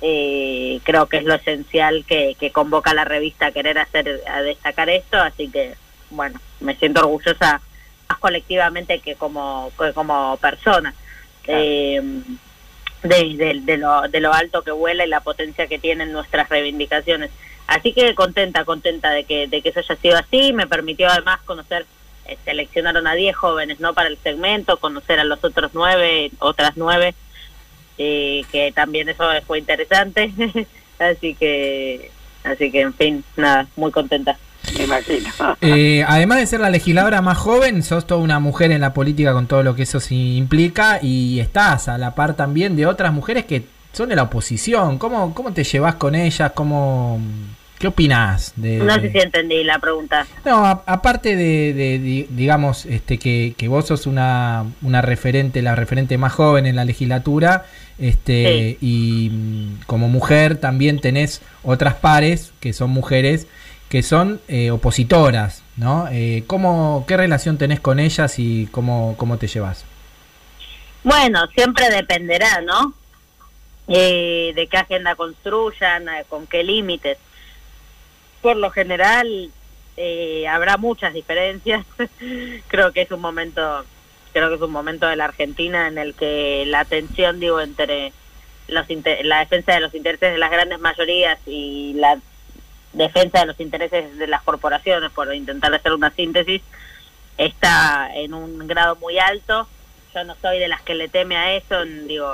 eh, creo que es lo esencial que, que convoca la revista a querer hacer, a destacar esto, así que bueno, me siento orgullosa más colectivamente que como, que como persona. Eh, de, de- de lo, de lo alto que vuela y la potencia que tienen nuestras reivindicaciones. Así que contenta, contenta de que, de que eso haya sido así. Me permitió además conocer, eh, seleccionaron a 10 jóvenes no para el segmento, conocer a los otros nueve, otras nueve, eh, que también eso fue interesante. [LAUGHS] así que, así que en fin, nada, muy contenta. Me imagino. Eh, además de ser la legisladora más joven, sos toda una mujer en la política con todo lo que eso sí implica y estás a la par también de otras mujeres que son de la oposición. ¿Cómo, cómo te llevas con ellas? ¿Cómo, ¿Qué opinás? De, No sé si entendí la pregunta. No, a- aparte de, de- di- digamos, este, que, que vos sos una, una referente, la referente más joven en la legislatura, este, y mm, como mujer también tenés otras pares que son mujeres que son eh, opositoras, ¿no? Eh, ¿cómo, ¿Qué relación tenés con ellas y cómo, cómo te llevas? Bueno, siempre dependerá, ¿no? Eh, de qué agenda construyan, eh, con qué límites. Por lo general, eh, habrá muchas diferencias. [LAUGHS] creo que es un momento, creo que es un momento de la Argentina en el que la tensión, digo, entre los la defensa de los intereses de las grandes mayorías y la defensa de los intereses de las corporaciones, por intentar hacer una síntesis, está en un grado muy alto. Yo no soy de las que le teme a eso, digo,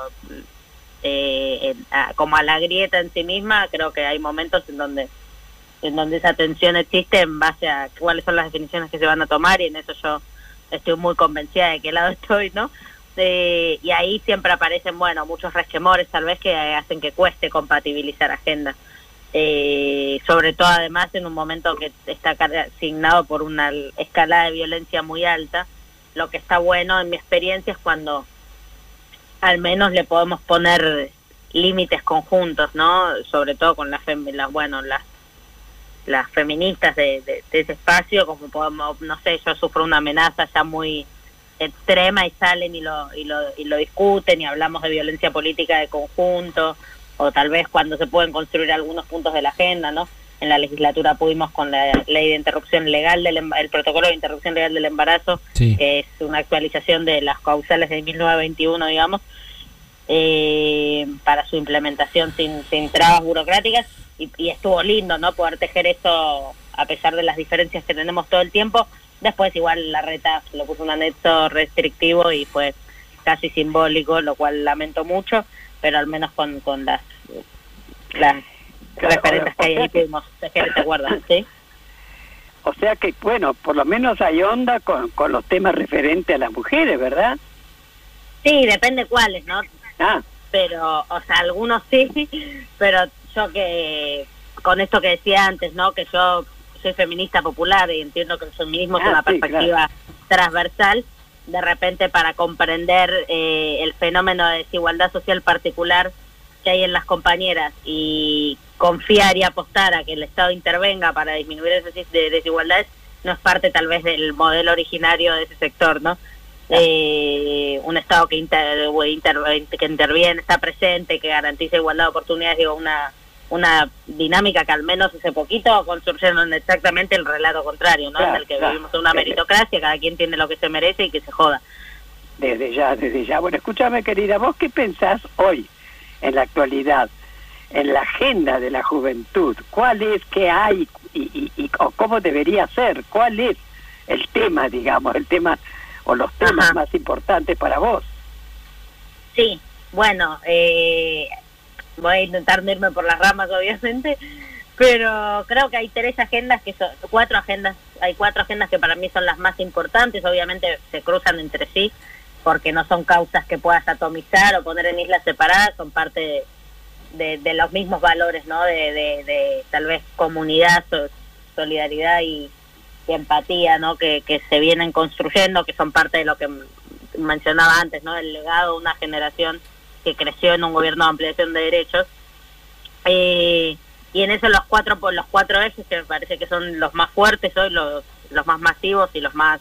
eh, a- como a la grieta en sí misma, creo que hay momentos en donde en donde esa tensión existe en base a cuáles son las definiciones que se van a tomar y en eso yo estoy muy convencida de qué lado [LAUGHS] estoy, ¿no? Eh, y ahí siempre aparecen, bueno, muchos resquemores tal vez que hacen que cueste compatibilizar agendas. Eh, sobre todo además en un momento que está asignado por una escalada de violencia muy alta, lo que está bueno en mi experiencia es cuando al menos le podemos poner límites conjuntos, ¿no? Sobre todo con las bueno, las las feministas de, de- de ese espacio, como podemos, no sé, yo sufro una amenaza ya muy extrema y salen y lo, y lo, y lo discuten y hablamos de violencia política de conjunto, o tal vez cuando se pueden construir algunos puntos de la agenda, ¿no? En la legislatura pudimos con la ley de interrupción legal, del el protocolo de interrupción legal del embarazo, Sí. que es una actualización de las causales de 1921, digamos, eh, para su implementación sin, sin trabas burocráticas y, y estuvo lindo, ¿no? Poder tejer eso a pesar de las diferencias que tenemos todo el tiempo. Después igual la reta lo puso un anexo restrictivo y fue casi simbólico, lo cual lamento mucho. Pero al menos con, con las, las referentes que hay ahí pudimos tejer de acuerdo, ¿sí? O sea que, bueno, por lo menos hay onda con, con los temas referentes a las mujeres, ¿verdad? Sí, depende cuáles, ¿no? Ah, Pero, o sea, algunos sí, pero yo que, con esto que decía antes, ¿no? Que yo soy feminista popular y entiendo que el feminismo es Ah, una sí, perspectiva transversal, de repente para comprender eh, el fenómeno de desigualdad social particular que hay en las compañeras y confiar y apostar a que el Estado intervenga para disminuir esas des- de- desigualdades no es parte tal vez del modelo originario de ese sector, ¿no? Eh, un Estado que, inter- que interviene, está presente, que garantiza igualdad de oportunidades, digo, una una dinámica que al menos hace poquito construyeron exactamente el relato contrario, ¿no? Claro, en el que claro. vivimos una meritocracia, cada quien tiene lo que se merece y que se joda. desde ya, desde ya. Bueno, escúchame, querida, ¿vos qué pensás hoy, en la actualidad, en la agenda de la juventud? ¿Cuál es, qué hay y, y, y- o cómo debería ser? ¿Cuál es el tema, digamos, el tema o los temas más importantes para vos? Sí, bueno, eh, voy a intentar no irme por las ramas, obviamente, pero creo que hay tres agendas que son, cuatro agendas, hay cuatro agendas que para mí son las más importantes, obviamente se cruzan entre sí, porque no son causas que puedas atomizar o poner en islas separadas, son parte de, de- los mismos valores, ¿no? De, tal vez comunidad, so- solidaridad y, empatía, ¿no? Que, que se vienen construyendo, que son parte de lo que mencionaba antes, ¿no? El legado de una generación que creció en un gobierno de ampliación de derechos. Eh, y en eso los cuatro los cuatro ejes que me parece que son los más fuertes hoy, los, los más masivos y los más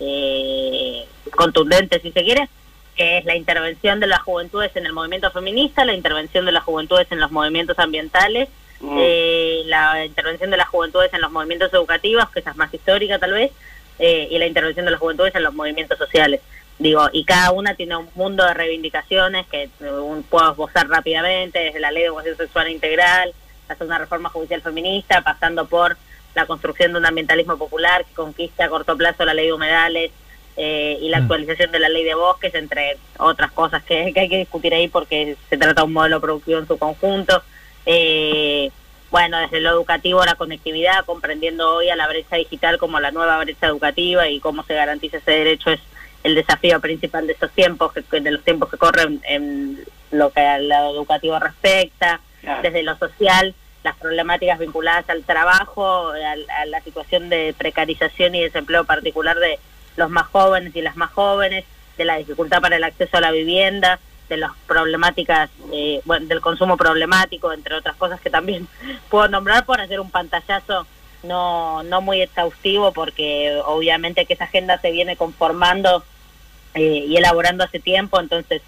eh, contundentes, si se quiere, que es la intervención de las juventudes en el movimiento feminista, la intervención de las juventudes en los movimientos ambientales, Mm. eh, la intervención de las juventudes en los movimientos educativos, que esa es más histórica tal vez, eh, y la intervención de las juventudes en los movimientos sociales. Digo, y cada una tiene un mundo de reivindicaciones que un- puedo esbozar rápidamente, desde la ley de educación sexual integral, hasta una reforma judicial feminista, pasando por la construcción de un ambientalismo popular que conquista a corto plazo la ley de humedales eh, y la Mm. actualización de la ley de bosques, entre otras cosas que, que hay que discutir ahí porque se trata de un modelo productivo en su conjunto. Eh, bueno, desde lo educativo, la conectividad, comprendiendo hoy a la brecha digital como la nueva brecha educativa y cómo se garantiza ese derecho es el desafío principal de estos tiempos, que, de los tiempos que corren en lo que al lado educativo respecta, Claro. desde lo social, las problemáticas vinculadas al trabajo, a, la situación de precarización y desempleo particular de los más jóvenes y las más jóvenes, de la dificultad para el acceso a la vivienda, de las problemáticas, eh, bueno, del consumo problemático, entre otras cosas que también [LAUGHS] puedo nombrar por hacer un pantallazo no, no muy exhaustivo, porque obviamente que esa agenda se viene conformando eh, y elaborando hace tiempo, entonces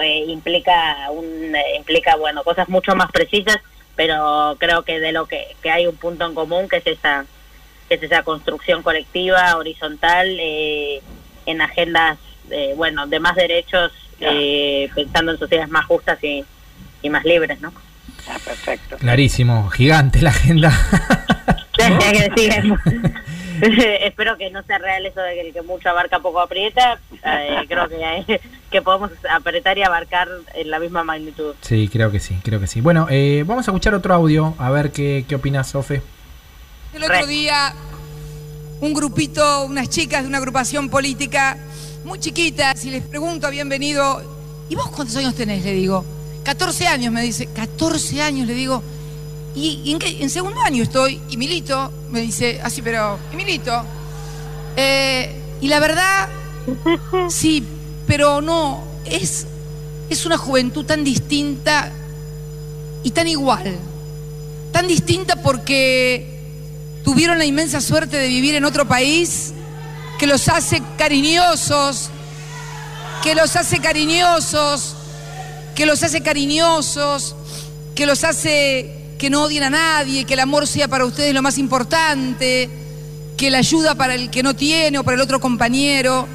eh, implica un eh, implica bueno cosas mucho más precisas pero creo que de lo que, que hay un punto en común que es esa que es esa construcción colectiva horizontal eh, en agendas eh, bueno de más derechos eh, pensando en sociedades más justas y, y más libres no Ah, perfecto. Clarísimo, gigante la agenda. [LAUGHS] [LAUGHS] [LAUGHS] espero que no sea real eso de que el que mucho abarca poco aprieta Eh, creo que hay- [LAUGHS] que podemos apretar y abarcar en la misma magnitud Sí, creo que sí, creo que sí. Bueno, eh, vamos a escuchar otro audio, a ver qué, qué opinas, Sofe. El otro día, un grupito, unas chicas de una agrupación política muy chiquitas, y les pregunto, habían venido, ¿y vos cuántos años tenés? Le digo, 14 años, me dice, 14 años, le digo, ¿y, y en, qué? en segundo año estoy? Y Milito, me dice, así, pero, ¿y Milito? Eh, y la verdad, [LAUGHS] sí, pero no, es, es una juventud tan distinta y tan igual. Tan distinta porque tuvieron la inmensa suerte de vivir en otro país que los hace cariñosos, que los hace cariñosos, que los hace cariñosos, que los hace que no odien a nadie, que el amor sea para ustedes lo más importante, que la ayuda para el que no tiene o para el otro compañero.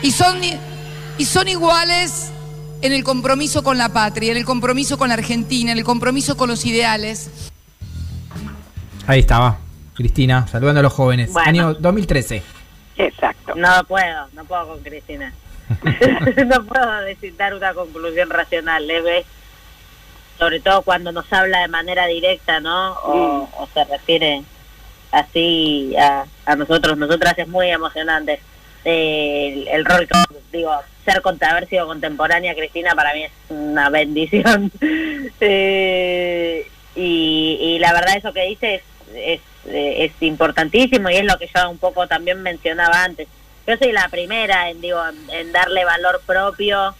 Y son, y son iguales en el compromiso con la patria, en el compromiso con la Argentina, en el compromiso con los ideales. Ahí estaba, Cristina, saludando a los jóvenes. Bueno. Año 2013. Exacto. no puedo no puedo con Cristina [LAUGHS] [LAUGHS] no puedo decir, dar una conclusión racional, leve, sobre todo cuando nos habla de manera directa, ¿no? O, o se refiere así a, a nosotros, nosotras es muy emocionante. Eh, el, el rol que, digo, ser con haber sido contemporánea Cristina para mí es una [LAUGHS] bendición. Eh, y, y la verdad eso que dice es, es, eh, es importantísimo y es lo que yo un poco también mencionaba antes. Yo soy la primera en, digo, en, en darle valor propio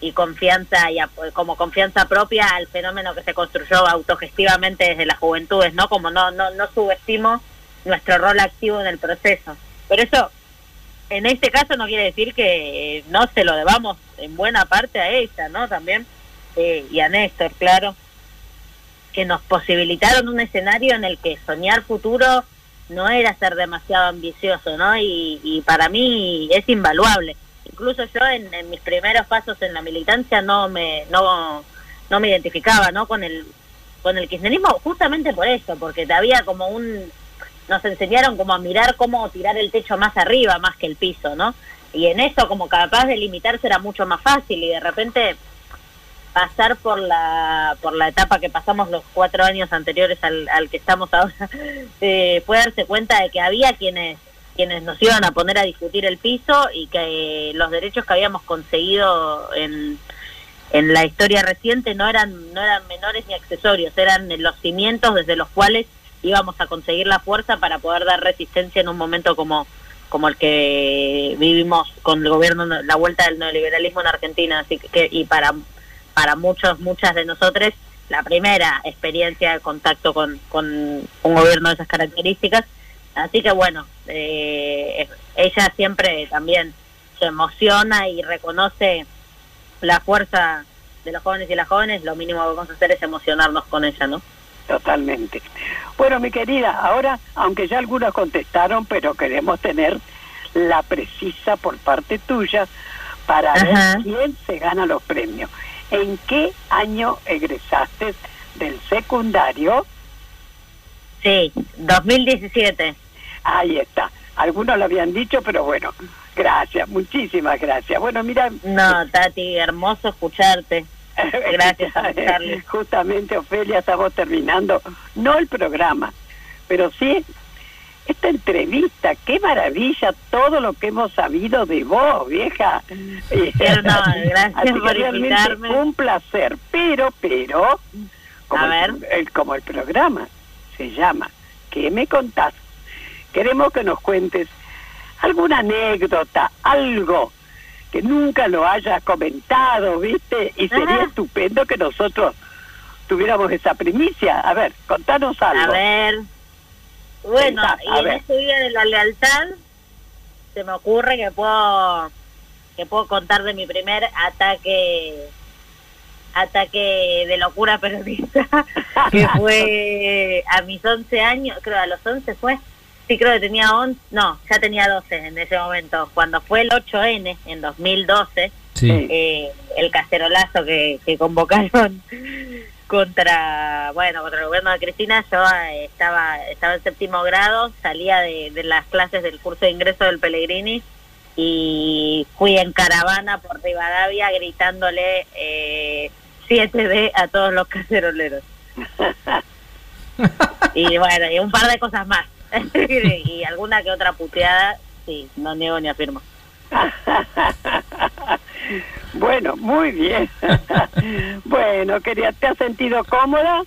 y confianza y como confianza propia al fenómeno que se construyó autogestivamente desde las juventudes, ¿no? Como no no no subestimo nuestro rol activo en el proceso. Pero eso en este caso no quiere decir que eh, no se lo debamos en buena parte a ella, ¿no? También eh, y a Néstor, claro, que nos posibilitaron un escenario en el que soñar futuro no era ser demasiado ambicioso, ¿no? Y, y para mí es invaluable. Incluso yo en, mis primeros pasos en la militancia no me no no me identificaba, ¿no? Con el con el kirchnerismo justamente por eso, porque había como un nos enseñaron como a mirar cómo tirar el techo más arriba más que el piso, ¿no? Y en eso como capaz de limitarse era mucho más fácil y de repente pasar por la por la etapa que pasamos los cuatro años anteriores al, al que estamos ahora [LAUGHS] eh, fue darse cuenta de que había quienes quienes nos iban a poner a discutir el piso y que los derechos que habíamos conseguido en, en la historia reciente no eran no eran menores ni accesorios eran los cimientos desde los cuales íbamos a conseguir la fuerza para poder dar resistencia en un momento como como el que vivimos con el gobierno la vuelta del neoliberalismo en Argentina. Así que y para para muchos muchas de nosotros la primera experiencia de contacto con, con un gobierno de esas características así que bueno eh, ella siempre también se emociona y reconoce la fuerza de los jóvenes y las jóvenes lo mínimo que vamos a hacer es emocionarnos con ella no Totalmente. Bueno, mi querida, ahora, aunque ya algunos contestaron, pero queremos tener la precisa por parte tuya para Ajá. ver quién se gana los premios. ¿En qué año egresaste del secundario? Sí, 2017. Ahí está. Algunos lo habían dicho, pero bueno, gracias, muchísimas gracias. Bueno, mira, No, Tati, hermoso escucharte. [LAUGHS] Gracias, Charlie. Justamente, Ofelia, estamos terminando, no el programa, pero sí esta entrevista. ¡Qué maravilla todo lo que hemos sabido de vos, vieja! Pero [LAUGHS] no, gracias Así por realmente invitarme. Un placer, pero, pero, como, A el- el, como el programa se llama ¿Qué me contás? Queremos que nos cuentes alguna anécdota, algo que nunca lo hayas comentado, ¿viste? Y sería Ajá. estupendo que nosotros tuviéramos esa primicia. A ver, contanos algo. A ver. Bueno, Pensá, y en ver. este día de la lealtad se me ocurre que puedo que puedo contar de mi primer ataque ataque de locura [LAUGHS] peronista que fue a mis 11 años, creo a los 11 fue. Sí, creo que tenía 11, no, ya tenía 12 en ese momento. Cuando fue el 8N en 2012, Sí. eh, el cacerolazo que, que convocaron [LAUGHS] contra bueno contra el gobierno de Cristina yo eh, estaba estaba en séptimo grado salía de, de las clases del curso de ingreso del Pellegrini y fui en caravana por Rivadavia gritándole eh, 7D a todos los [LAUGHS] caceroleros [LAUGHS] y bueno y un par de cosas más [LAUGHS] y alguna que otra puteada sí no niego ni afirmo [LAUGHS] Bueno, muy bien. [LAUGHS] bueno, quería, ¿te has sentido cómoda?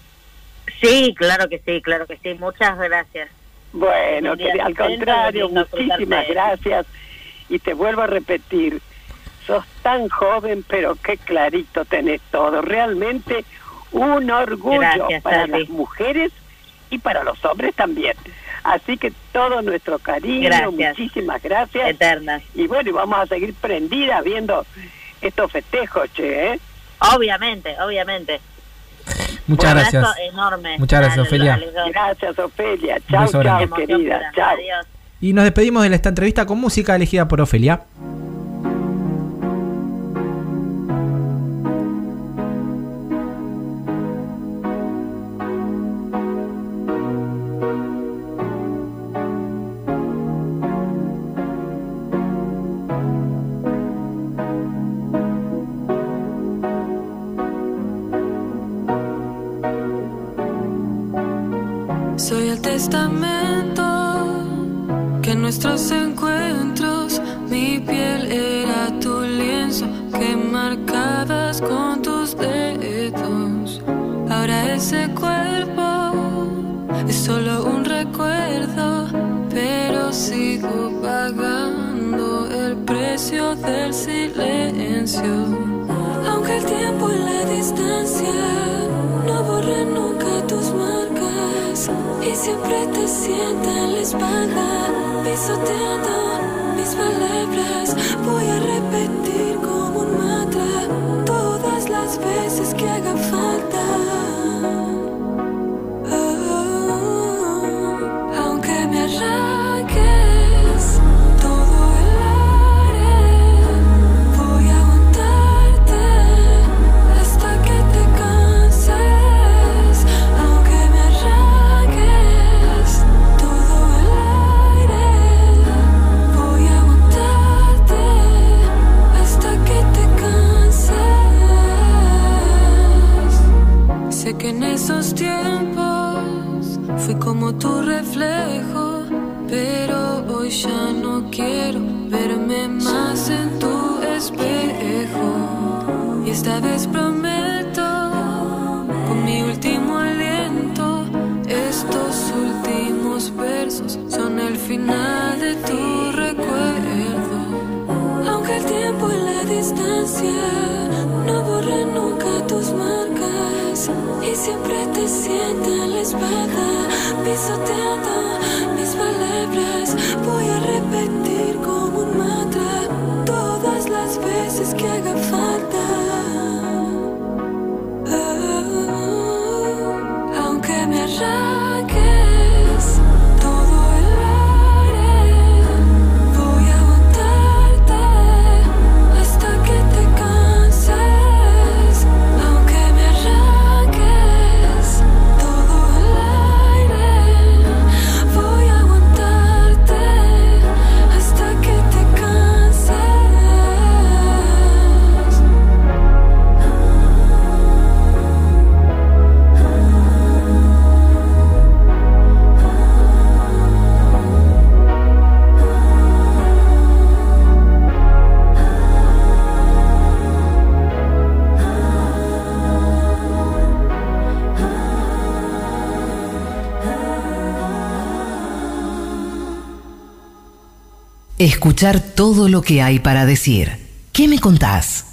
Sí, claro que sí, claro que sí. Muchas gracias. Bueno, quería- al contrario, muchísimas gracias. Y te vuelvo a repetir, sos tan joven, pero qué clarito tenés todo. Realmente un orgullo Gracias, para Charlie. las mujeres y para los hombres también. Así que todo nuestro cariño, Gracias. muchísimas gracias. Eternas. Y bueno, y vamos a seguir prendidas viendo estos festejos, che, ¿eh? Obviamente, obviamente. Muchas Un abrazo gracias. enorme. Muchas gracias, Dale, Ofelia. Gracias, Ofelia. Chao, querida. Chao. Y nos despedimos de esta entrevista con música elegida por Ofelia. Testamento que nuestros encuentros mi piel era tu lienzo que marcabas con tus dedos. Ahora ese cuerpo es solo un recuerdo, pero sigo pagando el precio del silencio. Aunque el tiempo y la distancia no borren nunca y siempre te sientan la espalda pisoteando mis palabras. Voy a repetir como un mantra todas las veces que haga falta. Que en esos tiempos fui como tu reflejo, pero hoy ya no quiero verme más en tu espejo. Y esta vez prometo, con mi último aliento, estos últimos versos son el final de tu recuerdo. Aunque el tiempo y la distancia no borren nunca tus marcas y siempre te sientan la espada pisoteando mis palabras. Voy a repetir como un mantra Escuchar todo lo que hay para decir. ¿Qué me contás?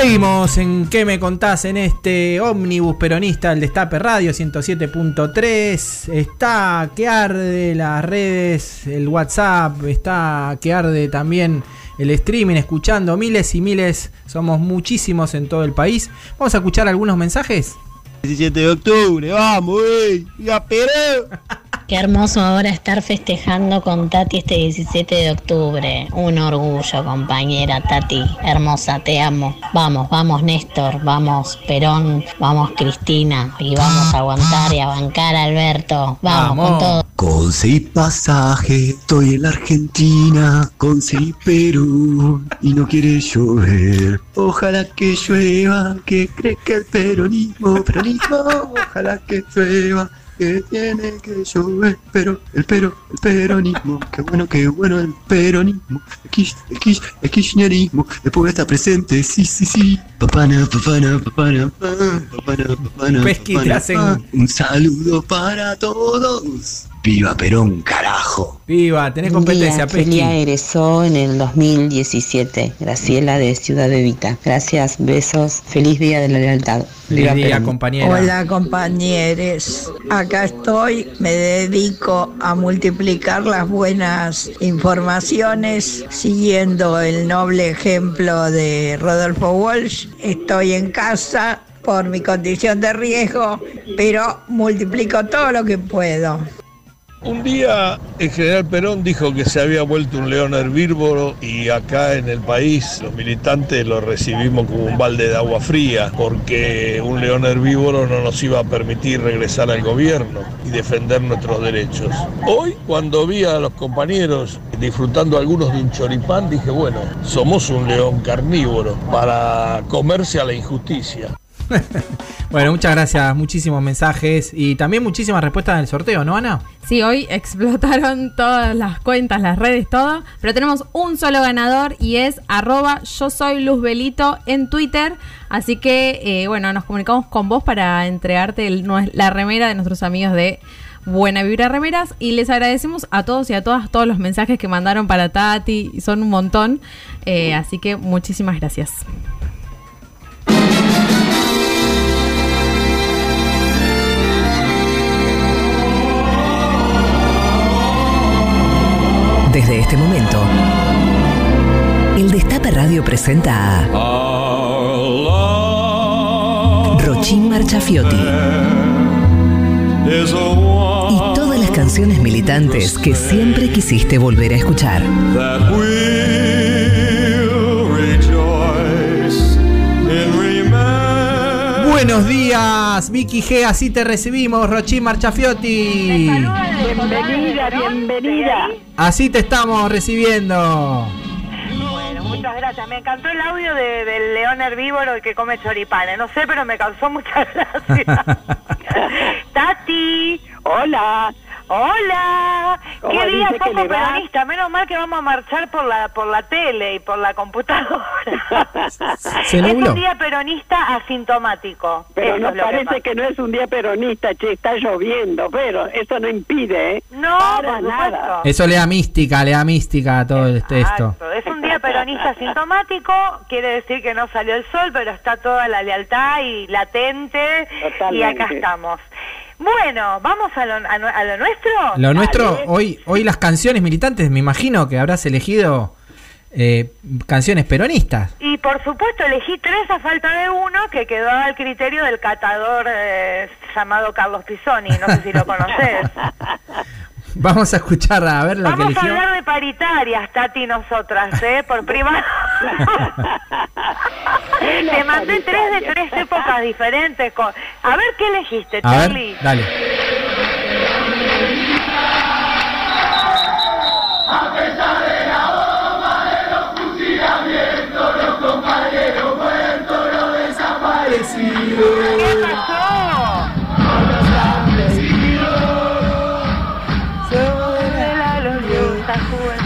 Seguimos en ¿Qué me contás? En este ómnibus peronista, el Destape Radio 107.3. Está que arde las redes, el WhatsApp, está que arde también el streaming, escuchando miles y miles. Somos muchísimos en todo el país. Vamos a escuchar algunos mensajes. 17 de octubre, vamos, ey, ¡Viva Perú! [LAUGHS] Qué hermoso ahora estar festejando con Tati este 17 de octubre. Un orgullo, compañera Tati. Hermosa, te amo. Vamos, vamos Néstor, vamos Perón, vamos Cristina. Y vamos a aguantar y a bancar a Alberto. Vamos, con todo. Conseguí pasaje, estoy en la Argentina, conseguí Perú y no quiere llover. Ojalá que llueva, que crezca el peronismo, peronismo, ojalá que llueva, que tiene que llover, pero el pero, el peronismo, qué bueno, qué bueno el peronismo, el, kish, el, kish, el kirchnerismo, está presente, sí, sí, sí. Papana, papana, papana, pa, papana, papana, Pesqui, te papana, hacen- pa. Un saludo para todos. Viva Perón, carajo. Viva, tenés competencia, Pesqui. Egresó en el 2017. Graciela de Ciudad Evita. Gracias, besos. Feliz día de la lealtad. Feliz Viva día, Perón. compañera. Hola compañeros, acá estoy, me dedico a multiplicar las buenas informaciones siguiendo el noble ejemplo de Rodolfo Walsh. Estoy en casa por mi condición de riesgo, pero multiplico todo lo que puedo. Un día el general Perón dijo que se había vuelto un león herbívoro y acá en el país los militantes lo recibimos como un balde de agua fría porque un león herbívoro no nos iba a permitir regresar al gobierno y defender nuestros derechos. Hoy cuando vi a los compañeros disfrutando algunos de un choripán dije bueno, somos un león carnívoro para comerse a la injusticia. [LAUGHS] Bueno, muchas gracias, muchísimos mensajes y también muchísimas respuestas en el sorteo, ¿no, Ana? Sí, hoy explotaron todas las cuentas, las redes, todo. Pero tenemos un solo ganador y es arroba yo soy Luz Belito en Twitter. Así que, eh, bueno, nos comunicamos con vos para entregarte la remera de nuestros amigos de Buena Vibra Remeras. Y les agradecemos a todos y a todas todos los mensajes que mandaron para Tati. Son un montón. Eh, así que muchísimas gracias. Desde este momento, el Destape Radio presenta a Rochín Marchafiotti y todas las canciones militantes que siempre quisiste volver a escuchar. Buenos días, Vicky G, así te recibimos, Rochín Marchafiotti. Bienvenida, bienvenida. Así te estamos recibiendo. Bueno, muchas gracias. Me encantó el audio de- del león herbívoro que come choripanes. No sé, pero me causó muchas [LAUGHS] gracias. [LAUGHS] Tati. Hola. Hola. ¿Cómo Qué día poco peronista. Menos mal que vamos a marchar por la por la tele y por la computadora. [LAUGHS] Se es nubló. un día peronista asintomático. Pero Eso nos es lo que parece que, no es un día peronista, che, está lloviendo, pero eso no impide, ¿eh? No, Para por nada. supuesto. Eso le da mística, le da mística a todo. Exacto. Es un día peronista asintomático, quiere decir que no salió el sol, pero está toda la lealtad y latente y acá estamos. Bueno, vamos a lo, a, lo nuestro. Lo nuestro, hoy, hoy las canciones militantes, me imagino que habrás elegido eh, canciones peronistas. Y por supuesto elegí tres a falta de uno que quedó al criterio del catador eh, llamado Carlos Pisoni, no sé si lo [LAUGHS] conoces. Vamos a escuchar a ver lo que Vamos a eligió. hablar de paritarias, Tati nosotras, ¿eh? Por privado. [LAUGHS] Te mandé tres de tres épocas diferentes. con- A ver qué elegiste, A Charlie. ver, dale. ¿Qué pasó?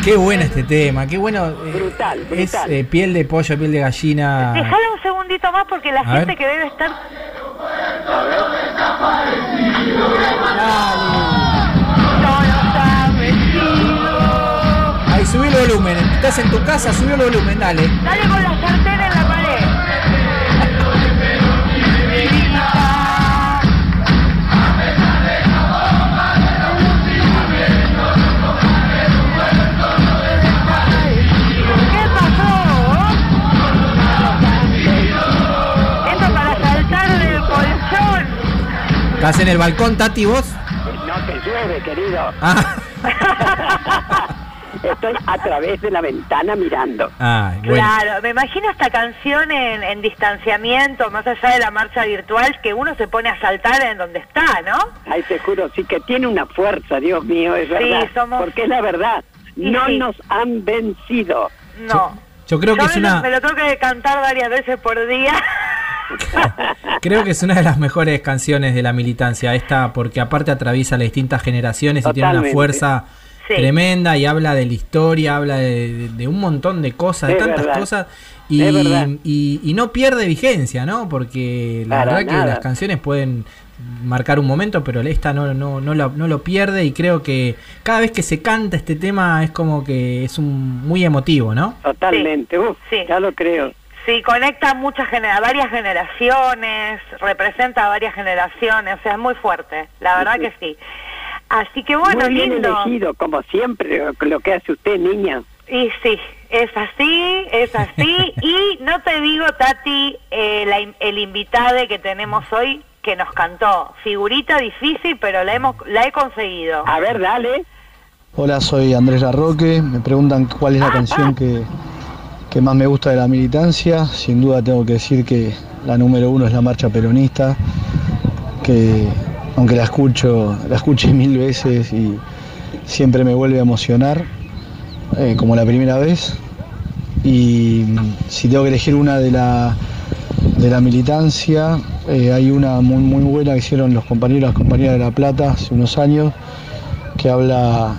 Qué bueno este tema, qué bueno. eh, Brutal, Es brutal. eh, piel de pollo, piel de gallina. Déjale un segundito más porque la A gente ver. que debe estar... Ahí, subí el volumen. Estás en tu casa, subí el volumen, dale. Dale con la sartén en la ¿Estás en el balcón, Tati, vos? No te llueve, querido. Ah, [LAUGHS] Estoy a través de la ventana mirando. ay, bueno. Claro, me imagino esta canción en, en distanciamiento, más allá de la marcha virtual, que uno se pone a saltar en donde está, ¿no? Ay, te juro, sí que tiene una fuerza, Dios mío, es Sí, verdad. somos- Porque es la verdad. Y No sí. nos han vencido. No. Yo creo que Yo es me, lo- una, me lo tengo que cantar varias veces por día. [LAUGHS] creo que es una de las mejores canciones de la militancia esta, porque aparte atraviesa las distintas generaciones y tiene una fuerza Sí. tremenda y habla de la historia, habla de, de- de un montón de cosas, de tantas verdad. cosas y, no pierde vigencia, ¿no? Porque la Para verdad que las canciones pueden marcar un momento, pero esta no, no, no, lo, no lo pierde y creo que cada vez que se canta este tema es como que es un muy emotivo, ¿no? Totalmente, uf, ya lo creo. Sí, conecta muchas genera varias generaciones, representa a varias generaciones, o sea, es muy fuerte, la verdad que sí. Así que bueno, Muy bien lindo. elegido, como siempre, lo que hace usted, niña. Y sí, Es así, es así. [LAUGHS] y no te digo, Tati, eh, la el invitado que tenemos hoy que nos cantó. Figurita difícil, pero la, hemos, la he conseguido. A ver, dale. Hola, soy Andrés Larroque. Me preguntan cuál es la canción que, que más me gusta de la militancia. Sin duda tengo que decir que la número uno es la marcha peronista, que aunque la escucho, la escuché mil veces y siempre me vuelve a emocionar, eh, como la primera vez. Y mm, si tengo que elegir una de la, de la militancia, eh, hay una muy, muy buena que hicieron los compañeros las compañeras de La Plata hace unos años, que habla,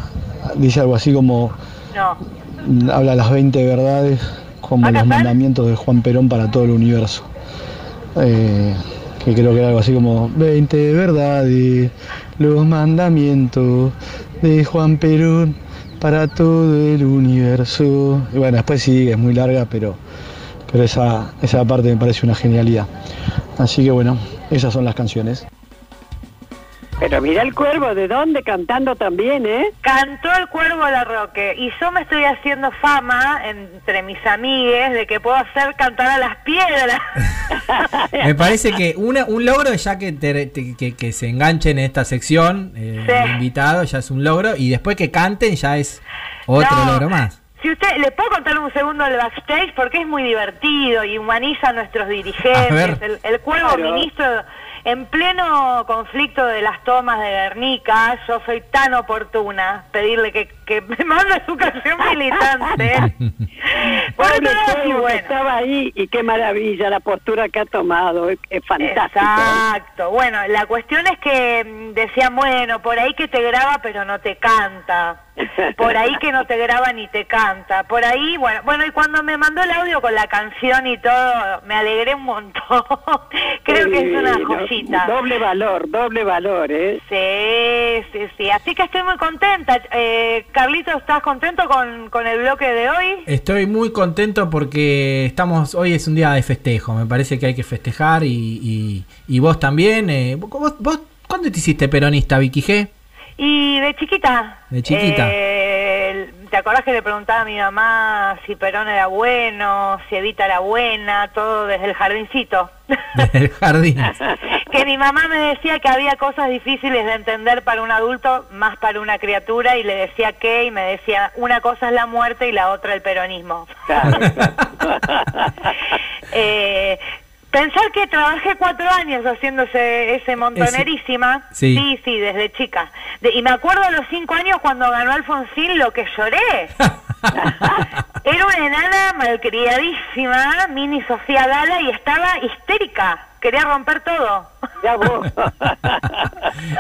dice algo así como, No. habla las 20 verdades como los mandamientos de Juan Perón para todo el universo. Eh, que creo que era algo así como 20 verdades, los mandamientos de Juan Perón para todo el universo. Y bueno, después sí, es muy larga, pero, pero esa, esa parte me parece una genialidad. Así que bueno, esas son las canciones. Pero mira el cuervo, ¿de dónde? Cantando también, ¿eh? Cantó el cuervo la Roque y yo me estoy haciendo fama entre mis amigues de que puedo hacer cantar a las piedras. [LAUGHS] Me parece que una, un logro ya que, te- te- que, que se enganchen en esta sección, eh, Sí. el invitado ya es un logro, y después que canten ya es otro No. logro más. Si usted, ¿le puedo contar un segundo del backstage? Porque es muy divertido y humaniza a nuestros dirigentes. A. El, el cuervo Claro. ministro, en pleno conflicto de las tomas de Guernica, yo soy tan oportuna pedirle que, que me [LAUGHS] mande su canción [LAUGHS] militante. Pobre que bueno. estaba ahí y qué maravilla la postura que ha tomado, es, es fantástico. Exacto. Bueno, la cuestión es que mm, decían, bueno, por ahí que te graba pero no te canta. Por ahí que no te graba ni te canta. Por ahí, bueno, bueno, y cuando me mandó el audio con la canción y todo, me alegré un montón. [LAUGHS] Creo que es una Sí, Doble valor, doble valor, ¿eh? Sí, sí, sí. Así que estoy muy contenta. Eh, Carlito, ¿estás contento con, con el bloque de hoy? Estoy muy contento porque estamos hoy es un día de festejo. Me parece que hay que festejar y, y, y vos también. eh, vos, vos- ¿Cuándo te hiciste peronista, Vicky G? Y de chiquita. De chiquita. eh, ¿Te acordás que le preguntaba a mi mamá si Perón era bueno, si Evita era buena, todo desde el jardincito? Desde el jardín. [LAUGHS] que mi mamá me decía que había cosas difíciles de entender para un adulto, más para una criatura, y le decía qué, y me decía, una cosa es la muerte y la otra el peronismo. [LAUGHS] Eh, pensar que trabajé cuatro años haciéndose ese montonerísima, Ese- sí. sí, sí, desde chica. De- y me acuerdo a los cinco años cuando ganó Alfonsín lo que lloré. [LAUGHS] Era una enana malcriadísima, mini Sofía Gala, y estaba histérica. Quería romper todo. Ya vos. [LAUGHS]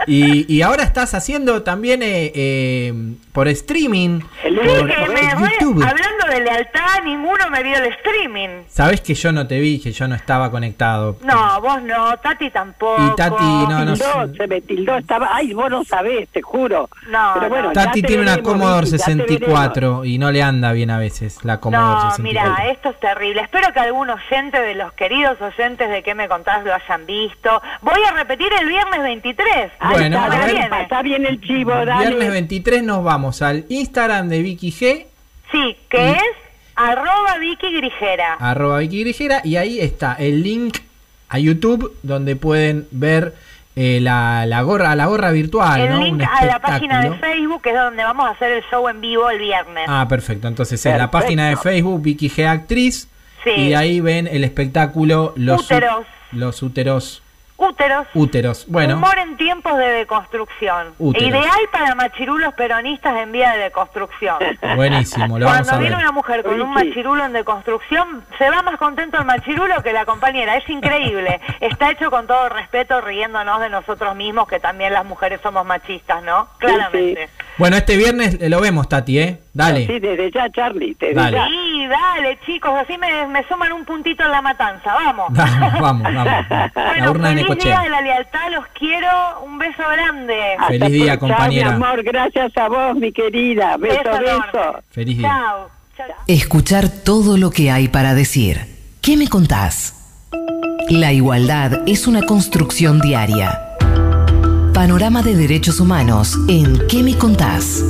Y, y ahora estás haciendo también eh, eh, por streaming. Por- por voy- hablando de lealtad, ninguno me vio el streaming. Sabes que yo no te vi, que yo no estaba conectado. No, vos no, Tati tampoco. Y Tati, no, no Tildó, se me tildó, estaba, ay, vos no sabés, te juro. No, Pero bueno, ya Tati tiene una Commodore Vicky, ya te 64 y no le anda bien a veces la Commodore No, 64. mira, esto es terrible. Espero que algún oyente de los queridos oyentes de que me contás lo hayan visto. Voy a repetir el viernes 23. Bueno, Ahí ver. Pasá bien el chivo, dale. Viernes 23 nos vamos al Instagram de Vicky G, Sí, que es arroba Vicky Grijera. arroba Vicky Grijera, y ahí está el link a YouTube donde pueden ver eh, la, la gorra, la gorra virtual, el ¿no? link Un a la página de. Facebook, que es donde vamos a hacer el show en vivo el viernes. Ah, perfecto. Entonces en la Perfecto. página de Facebook Vicky G Actriz Sí. y ahí ven el espectáculo Los Úteros. los úteros Úteros. úteros. Bueno, Humor en tiempos de deconstrucción. Úteros. Ideal para machirulos peronistas en vía de deconstrucción. [LAUGHS] buenísimo, lo vamos Cuando a ver. viene una mujer con un machirulo en deconstrucción, se va más contento el machirulo que la compañera. Es increíble. [LAUGHS] Está hecho con todo respeto, riéndonos de nosotros mismos, que también las mujeres somos machistas, ¿no? Claramente. Bueno, este viernes lo vemos, Tati, ¿eh? Dale. Sí, desde ya, Charlie, desde Dale. ya. Sí, dale, chicos, así me, me suman un puntito en la matanza. Vamos. Vamos, vamos, vamos. [LAUGHS] La Bueno, urna de feliz día Necochea. de la lealtad, los quiero. Un beso grande. Feliz día, Chao, compañera. mi amor, gracias a vos, mi querida. Beso, Beso. Feliz día. Chao. Chao. Escuchar todo lo que hay para decir. ¿Qué me contás? La igualdad es una construcción diaria. Panorama de Derechos Humanos en ¿Qué me contás?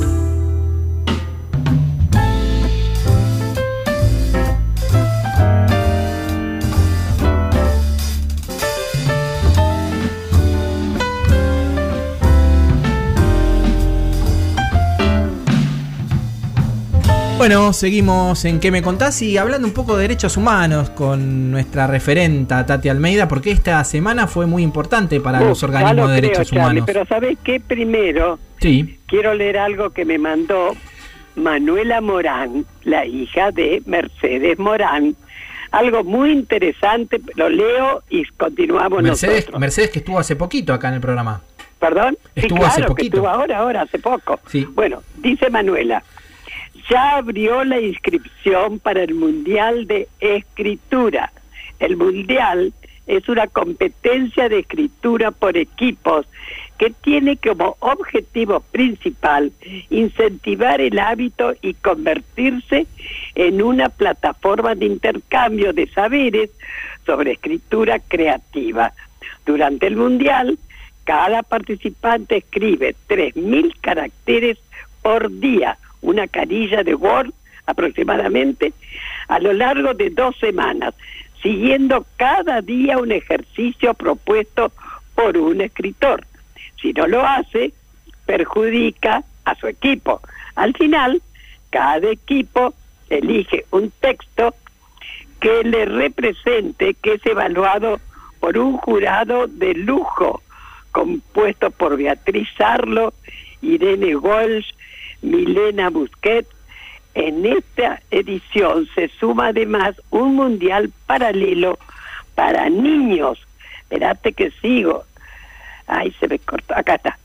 Bueno, seguimos en ¿Qué me contás? Y hablando un poco de derechos humanos con nuestra referenta Tati Almeida, porque esta semana fue muy importante para Uf, los organismos lo de creo, derechos Charlie, humanos. Pero ¿sabés qué? Primero, Sí, quiero leer algo que me mandó Manuela Morán, la hija de Mercedes Morán. Algo muy interesante, lo leo y continuamos Mercedes, nosotros. Mercedes que estuvo hace poquito acá en el programa. ¿Perdón? Estuvo sí, claro, hace que poquito. estuvo ahora, ahora, hace poco. Sí. Bueno, dice Manuela, ya abrió la inscripción para el Mundial de Escritura. El Mundial es una competencia de escritura por equipos que tiene como objetivo principal incentivar el hábito y convertirse en una plataforma de intercambio de saberes sobre escritura creativa. Durante el Mundial, cada participante escribe 3.000 caracteres por día, una carilla de Word aproximadamente, a lo largo de dos semanas, siguiendo cada día un ejercicio propuesto por un escritor. Si no lo hace, perjudica a su equipo. Al final, cada equipo elige un texto que le represente, que es evaluado por un jurado de lujo, compuesto por Beatriz Sarlo, Irene Walsh, Milena Busquet. En esta edición se suma además un mundial paralelo para niños. Espérate que sigo. Ay, se me cortó. Acá está.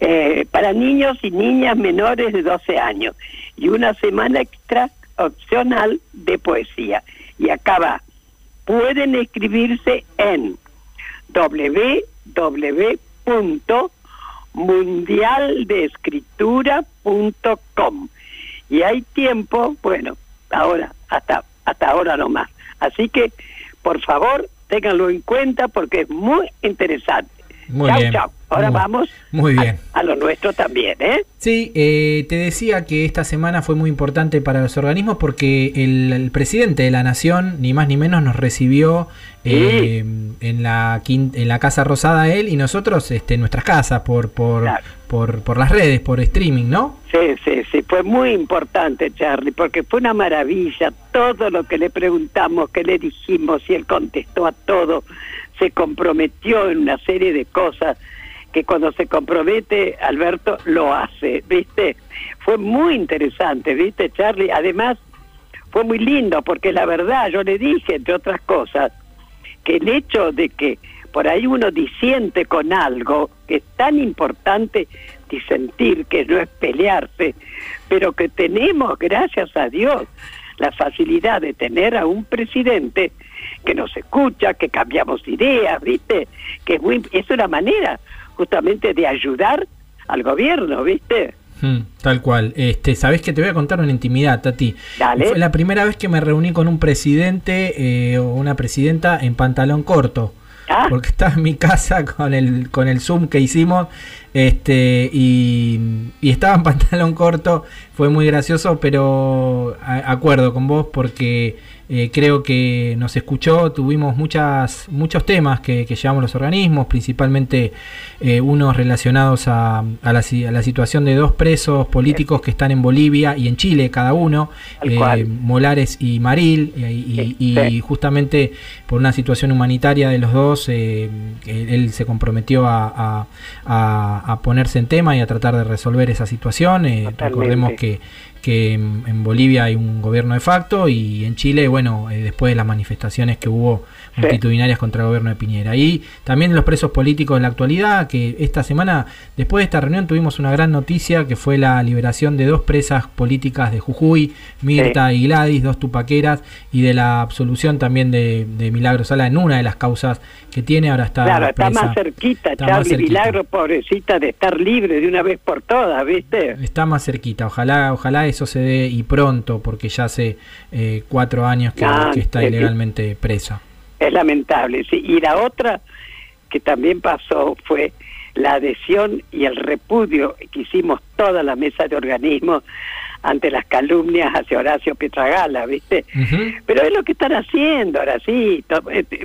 Eh, para niños y niñas menores de 12 años. Y una semana extra opcional de poesía. Y acá va. Pueden escribirse en www.mundialdescritura.com y hay tiempo, bueno, ahora, hasta, hasta ahora nomás. Así que, por favor, ténganlo en cuenta porque es muy interesante. Muy chau, bien. chau. Ahora Muy- vamos Muy bien. a lo nuestro también, ¿eh? Sí, eh, te decía que esta semana fue muy importante para los organismos porque el, el presidente de la nación, ni más ni menos, nos recibió eh, en, la en la Casa Rosada él y nosotros este, en nuestras casas por, por, por, por las redes, por streaming, ¿no? Sí, sí, sí, fue muy importante, Charlie, porque fue una maravilla todo lo que le preguntamos, que le dijimos y él contestó a todo, se comprometió en una serie de cosas que cuando se compromete, Alberto lo hace, ¿viste? Fue muy interesante, ¿viste, Charlie? Además, fue muy lindo, porque la verdad, yo le dije, entre otras cosas, que el hecho de que por ahí uno disiente con algo que es tan importante disentir, que no es pelearse, pero que tenemos, gracias a Dios, la facilidad de tener a un presidente que nos escucha, que cambiamos ideas, ¿viste? Que es, muy, es una manera justamente de ayudar al gobierno, ¿viste? Mm, tal cual. Este, Sabés que te voy a contar una intimidad, Tati. Dale. Fue la primera vez que me reuní con un presidente eh, o una presidenta en pantalón corto. Ah. Porque estaba en mi casa con el, con el Zoom que hicimos este y, y estaba en [LAUGHS] pantalón corto. Fue muy gracioso, pero acuerdo con vos porque eh, creo que nos escuchó. Tuvimos muchas, muchos temas que, que llevamos los organismos, principalmente eh, unos relacionados a, a la, si- a la situación de dos presos políticos que están en Bolivia y en Chile, cada uno, eh. Molares y Maril, y, y- justamente por una situación humanitaria de los dos, él, se comprometió a, a- ponerse en tema y a tratar de resolver esa situación. Recordemos que que en, Bolivia hay un gobierno de facto y en Chile, bueno, eh, después de las manifestaciones que hubo multitudinarias contra el gobierno de Piñera. Y también los presos políticos de la actualidad, que esta semana, después de esta reunión, tuvimos una gran noticia, que fue la liberación de dos presas políticas de Jujuy, Mirta y Gladys, dos tupaqueras, y de la absolución también de, de Milagro Sala en una de las causas que tiene, ahora está claro, está presa. más cerquita, Está más Charlie cerquita. Milagro, pobrecita, de estar libre de una vez por todas, ¿viste? Está más cerquita, ojalá, ojalá eso se dé y pronto, porque ya hace eh, cuatro años que, Ah, que está sí, sí. ilegalmente presa. Es lamentable, sí. Y la otra que también pasó fue la adhesión y el repudio que hicimos toda la mesa de organismos ante las calumnias hacia Horacio Pietragala, ¿viste? Pero es lo que están haciendo ahora sí,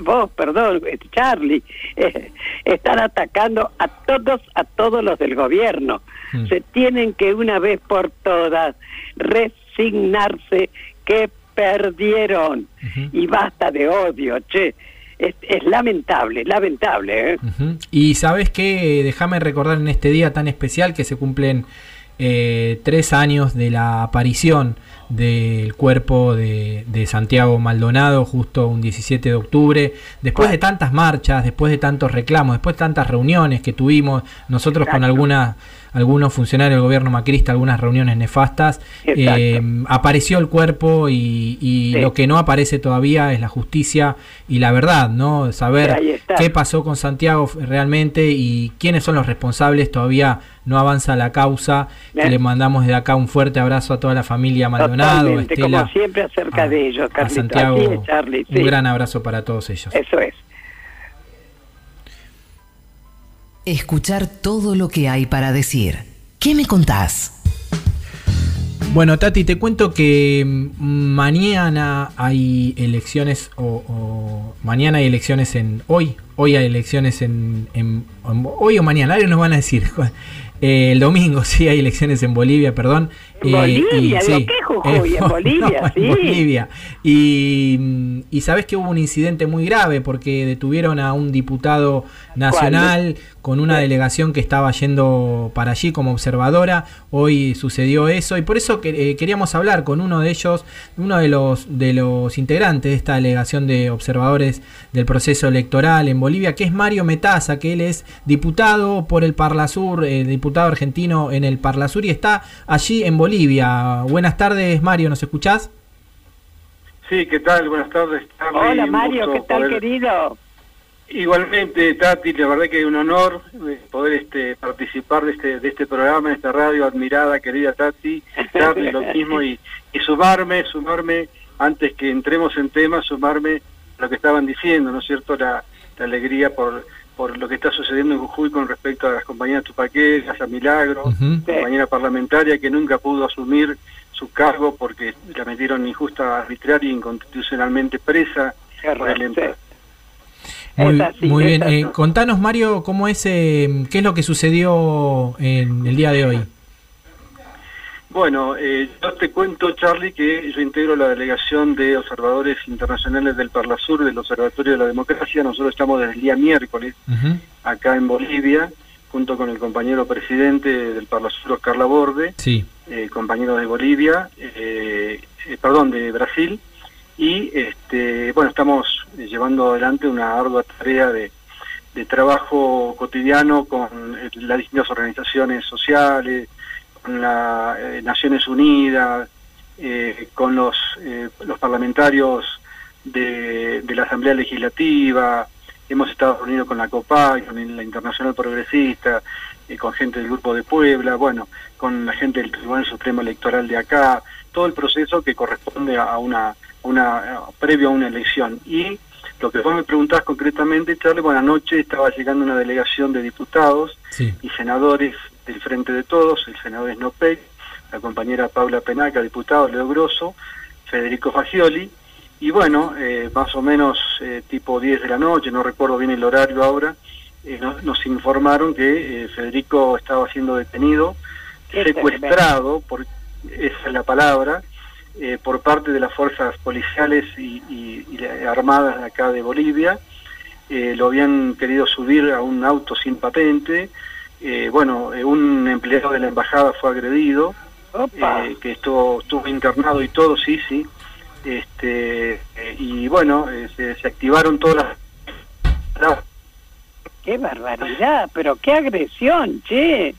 vos, perdón, Charlie, eh, están atacando a todos, a todos los del gobierno. Se tienen que una vez por todas resignarse que perdieron. Y basta de odio, che. Es, es lamentable, lamentable. ¿eh? Y sabes que, déjame recordar en este día tan especial que se cumplen eh, tres años de la aparición del cuerpo de, de Santiago Maldonado justo un 17 de octubre, después de tantas marchas, después de tantos reclamos, después de tantas reuniones que tuvimos nosotros con alguna, algunos funcionarios del gobierno macrista, algunas reuniones nefastas, eh, apareció el cuerpo y, y lo que no aparece todavía es la justicia y la verdad, ¿no? Saber qué pasó con Santiago realmente y quiénes son los responsables todavía no avanza la causa. Que le mandamos desde acá un fuerte abrazo a toda la familia Maldonado, Totalmente, Estela, como siempre acerca de ellos, a Carlito. Santiago. Así es, Charlie. sí. Un gran abrazo para todos ellos. Eso es. Escuchar todo lo que hay para decir. ¿Qué me contás? Bueno, Tati, te cuento que mm, mañana hay elecciones, o, mañana hay elecciones en hoy, hoy hay elecciones en- hoy o mañana, ahora nos van a decir. [LAUGHS] Eh, el domingo [LAUGHS] sí hay elecciones en Bolivia, perdón. En Eh, Bolivia, digo, sí, ¿qué Jujuy? En [LAUGHS] Bo- Bolivia, en sí. Bolivia. Y, y sabes que hubo un incidente muy grave porque detuvieron a un diputado nacional con una delegación que estaba yendo para allí como observadora. Hoy sucedió eso y por eso que- eh, queríamos hablar con uno de ellos, uno de los de los integrantes de esta delegación de observadores del proceso electoral en Bolivia, que es Mario Metaza, que él es diputado por el Parlasur, eh, diputado argentino en el Parlasur y está allí en Bolivia. Buenas tardes, Mario, ¿nos escuchás? Sí, ¿qué tal? Buenas tardes. Charlie. Hola Mario, ¿qué tal poder- querido? Igualmente, Tati, la verdad que es un honor eh, poder este, participar de este, de este programa, de esta radio admirada, querida Tati. [LAUGHS] Charlie, lo mismo, y, y sumarme, sumarme, antes que entremos en tema, sumarme a lo que estaban diciendo, ¿no es cierto? La, la alegría por, por lo que está sucediendo en Jujuy con respecto a las compañeras tupaqueras, a Milagro, Ujú. compañera parlamentaria que nunca pudo asumir su cargo porque la metieron injusta, arbitraria e inconstitucionalmente presa por el empleo. Muy, muy bien. Eh, contanos, Mario, cómo es, eh, qué es lo que sucedió en el día de hoy. Bueno, eh, yo te cuento, Charlie, que yo integro la delegación de observadores internacionales del Parlasur, del Observatorio de la Democracia. Nosotros estamos desde el día miércoles acá en Bolivia, junto con el compañero presidente del Parlasur, Oscar Laborde, Sí. eh, compañero de Bolivia, eh, eh, perdón, de Brasil, y este, bueno, estamos llevando adelante una ardua tarea de, de trabajo cotidiano con eh, las distintas organizaciones sociales, con las Naciones Unidas, eh, con los, eh, los parlamentarios de, de la Asamblea Legislativa, hemos estado reunidos con la COPAC, con la Internacional Progresista, eh, con gente del Grupo de Puebla, bueno, con la gente del Tribunal Supremo Electoral de acá, todo el proceso que corresponde a una, una previo a una elección. Y lo que vos me preguntás concretamente, Charlie, bueno, anoche estaba llegando una delegación de diputados Sí. y senadores del Frente de Todos, el senador Snopek, la compañera Paula Penaca, diputado Leo Grosso, Federico Fagioli, y bueno, eh, más o menos eh, tipo 10 de la noche, no recuerdo bien el horario ahora, eh, nos, nos informaron que eh, Federico estaba siendo detenido, Qué secuestrado, por, esa es la palabra, por parte de las fuerzas policiales y, y- y armadas de acá de Bolivia. Lo habían querido subir a un auto sin patente. Eh, bueno, eh, un empleado de la embajada fue agredido, eh, que estuvo, estuvo internado y todo, sí, sí. Este, eh, y bueno, se, se activaron todas las... Qué barbaridad, pero qué agresión, che.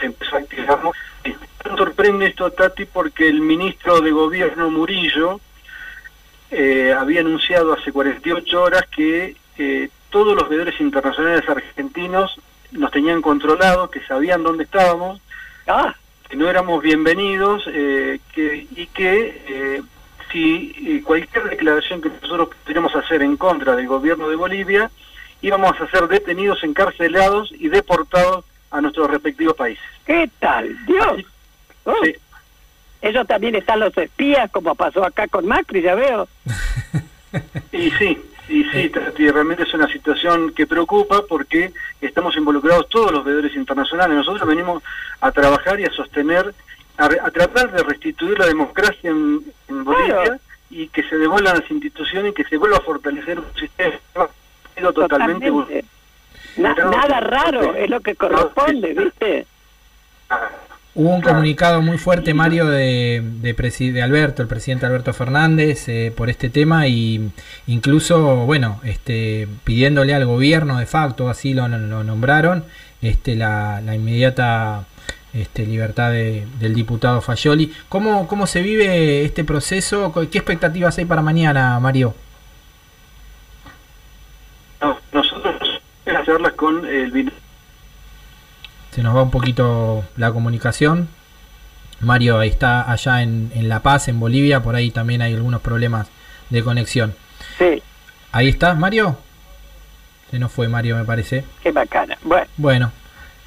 se empezó a activar. Me sorprende esto, Tati, porque el ministro de Gobierno Murillo había anunciado hace 48 horas que eh, todos los veedores internacionales argentinos nos tenían controlados, que sabían dónde estábamos, que no éramos bienvenidos eh, que, y que eh, si eh, cualquier declaración que nosotros pudiéramos hacer en contra del gobierno de Bolivia, íbamos a ser detenidos, encarcelados y deportados a nuestros respectivos países. ¿Qué tal? Dios. Oh. Ellos también están los espías, como pasó acá con Macri, ya veo. [LAUGHS] Y sí, y sí, Tati, realmente es una situación que preocupa porque estamos involucrados todos los veedores internacionales. Nosotros venimos a trabajar y a sostener a, tratar de restituir la democracia en, en Bolivia y que se devuelvan las instituciones y que se vuelva a fortalecer un sistema totalmente Totalmente. Na- nada raro, es lo que corresponde, ¿viste? Hubo un comunicado muy fuerte, Mario, de, de, de Alberto, el presidente Alberto Fernández, eh, por este tema y incluso, bueno, este, pidiéndole al gobierno de facto, así lo, nombraron, este, la, la inmediata este, libertad de- del diputado Fayoli. ¿Cómo, ¿Cómo se vive este proceso? ¿Qué expectativas hay para mañana, Mario? No, nosotros charlas con el Se nos va un poquito la comunicación. Mario ahí está allá en, en La Paz, en Bolivia, por ahí también hay algunos problemas de conexión. Sí, Ahí está, Mario. Se nos fue Mario, me parece. qué bacana. Bueno, Bueno,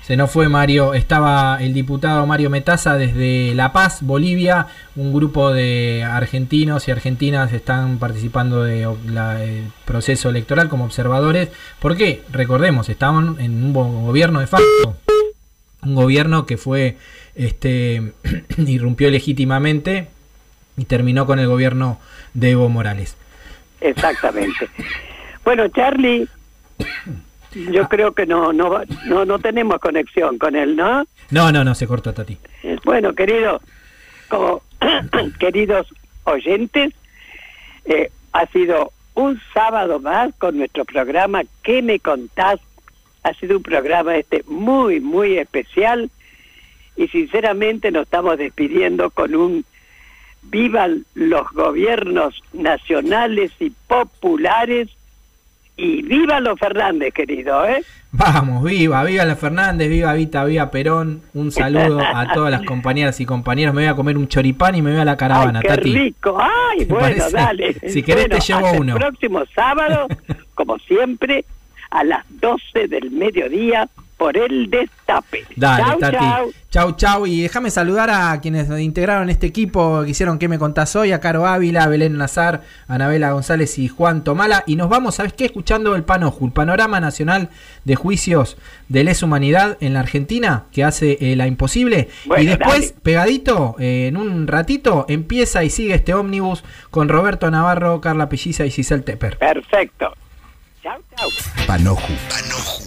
se nos fue Mario. Estaba el diputado Mario Metaza desde La Paz, Bolivia. Un grupo de argentinos y argentinas están participando del proceso electoral como observadores. ¿Por qué? Recordemos, estaban en un gobierno de facto. Un gobierno que fue, este, [CLEARS THROAT] irrumpió legítimamente y terminó con el gobierno de Evo Morales. exactamente. Bueno, Charlie, yo creo que no, no, no, no tenemos conexión con él, ¿no? No, no, no, se cortó Tati. Bueno, querido, como [CLEARS THROAT] queridos oyentes, eh, ha sido un sábado más con nuestro programa ¿Qué me contás? Ha sido un programa este muy, muy especial y sinceramente nos estamos despidiendo con un vivan los gobiernos nacionales y populares y viva los Fernández, querido, ¿eh? Vamos, viva, viva la Fernández, viva Vita, viva Perón. Un saludo a [LAUGHS] todas las compañeras y compañeros. Me voy a comer un choripán y me voy a la caravana, Ay, qué Tati. rico. Ay, ¿Te bueno, parece? dale. Si querés te llevo hasta uno. El próximo sábado, como siempre, a las 12 del mediodía por el Destape. Dale, Chau, Tati. chau. Chau, chau. Y déjame saludar a quienes integraron este equipo que hicieron que me contás hoy: a Caro Ávila, a Belén Nazar, a Anabela González y Juan Tomala. Y nos vamos, ¿sabes qué? Escuchando el Panoju, el Panorama Nacional de Juicios de Lesa Humanidad en la Argentina, que hace eh, la imposible. Bueno, y después, dale. pegadito, eh, en un ratito, empieza y sigue este ómnibus con Roberto Navarro, Carla Pelliza y Giselle Tepper. Perfecto. Chau, chau. Panoju.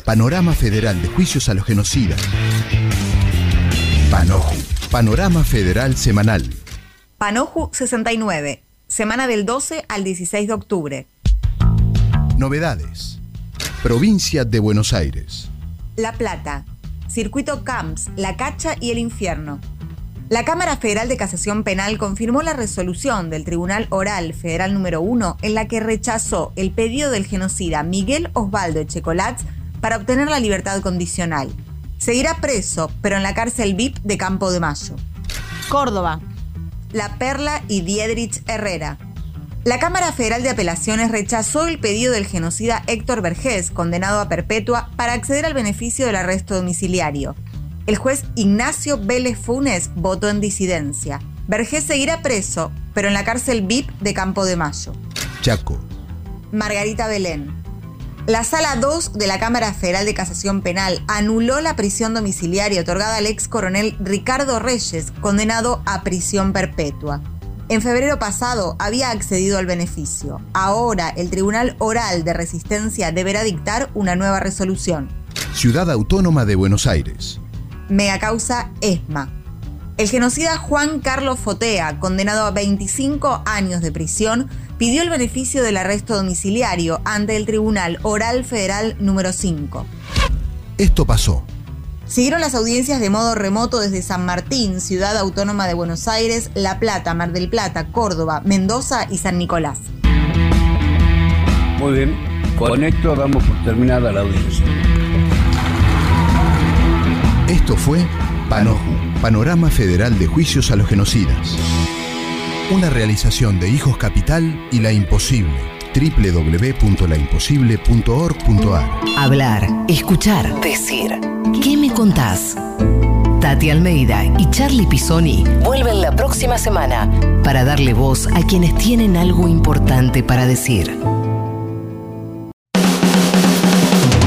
Panorama Federal de Juicios a los Genocidas. Panoju. Panorama Federal Semanal. Panoju 69, semana del 12 al 16 de octubre. Novedades. Provincia de Buenos Aires. La Plata, Circuito Camps, La Cacha y el Infierno. La Cámara Federal de Casación Penal confirmó la resolución del Tribunal Oral Federal número 1 en la que rechazó el pedido del genocida Miguel Osvaldo Echecolatz para obtener la libertad condicional. Seguirá preso, pero en la cárcel VIP de Campo de Mayo. Córdoba. La Perla y Diedrich Herrera. La Cámara Federal de Apelaciones rechazó el pedido del genocida Héctor Vergés, condenado a perpetua, para acceder al beneficio del arresto domiciliario. El juez Ignacio Vélez Funes votó en disidencia. Vergés seguirá preso, pero en la cárcel VIP de Campo de Mayo. Chaco. Margarita Belén. La Sala 2 de la Cámara Federal de Casación Penal anuló la prisión domiciliaria otorgada al ex coronel Ricardo Reyes, condenado a prisión perpetua. En febrero pasado había accedido al beneficio. Ahora el Tribunal Oral de Resistencia deberá dictar una nueva resolución. Ciudad Autónoma de Buenos Aires. Mega causa ESMA. El genocida Juan Carlos Fotea, condenado a 25 años de prisión, pidió el beneficio del arresto domiciliario ante el Tribunal Oral Federal número 5. Esto pasó. Siguieron las audiencias de modo remoto desde San Martín, Ciudad Autónoma de Buenos Aires, La Plata, Mar del Plata, Córdoba, Mendoza y San Nicolás. Muy bien, con esto damos por terminada la audiencia. Esto fue Panoju, Panorama Federal de Juicios a los Genocidas. Una realización de Hijos Capital y La Imposible. www.laimposible.org.ar Hablar, escuchar, decir. ¿Qué me contás? Tati Almeida y Charlie Pisoni vuelven la próxima semana para darle voz a quienes tienen algo importante para decir.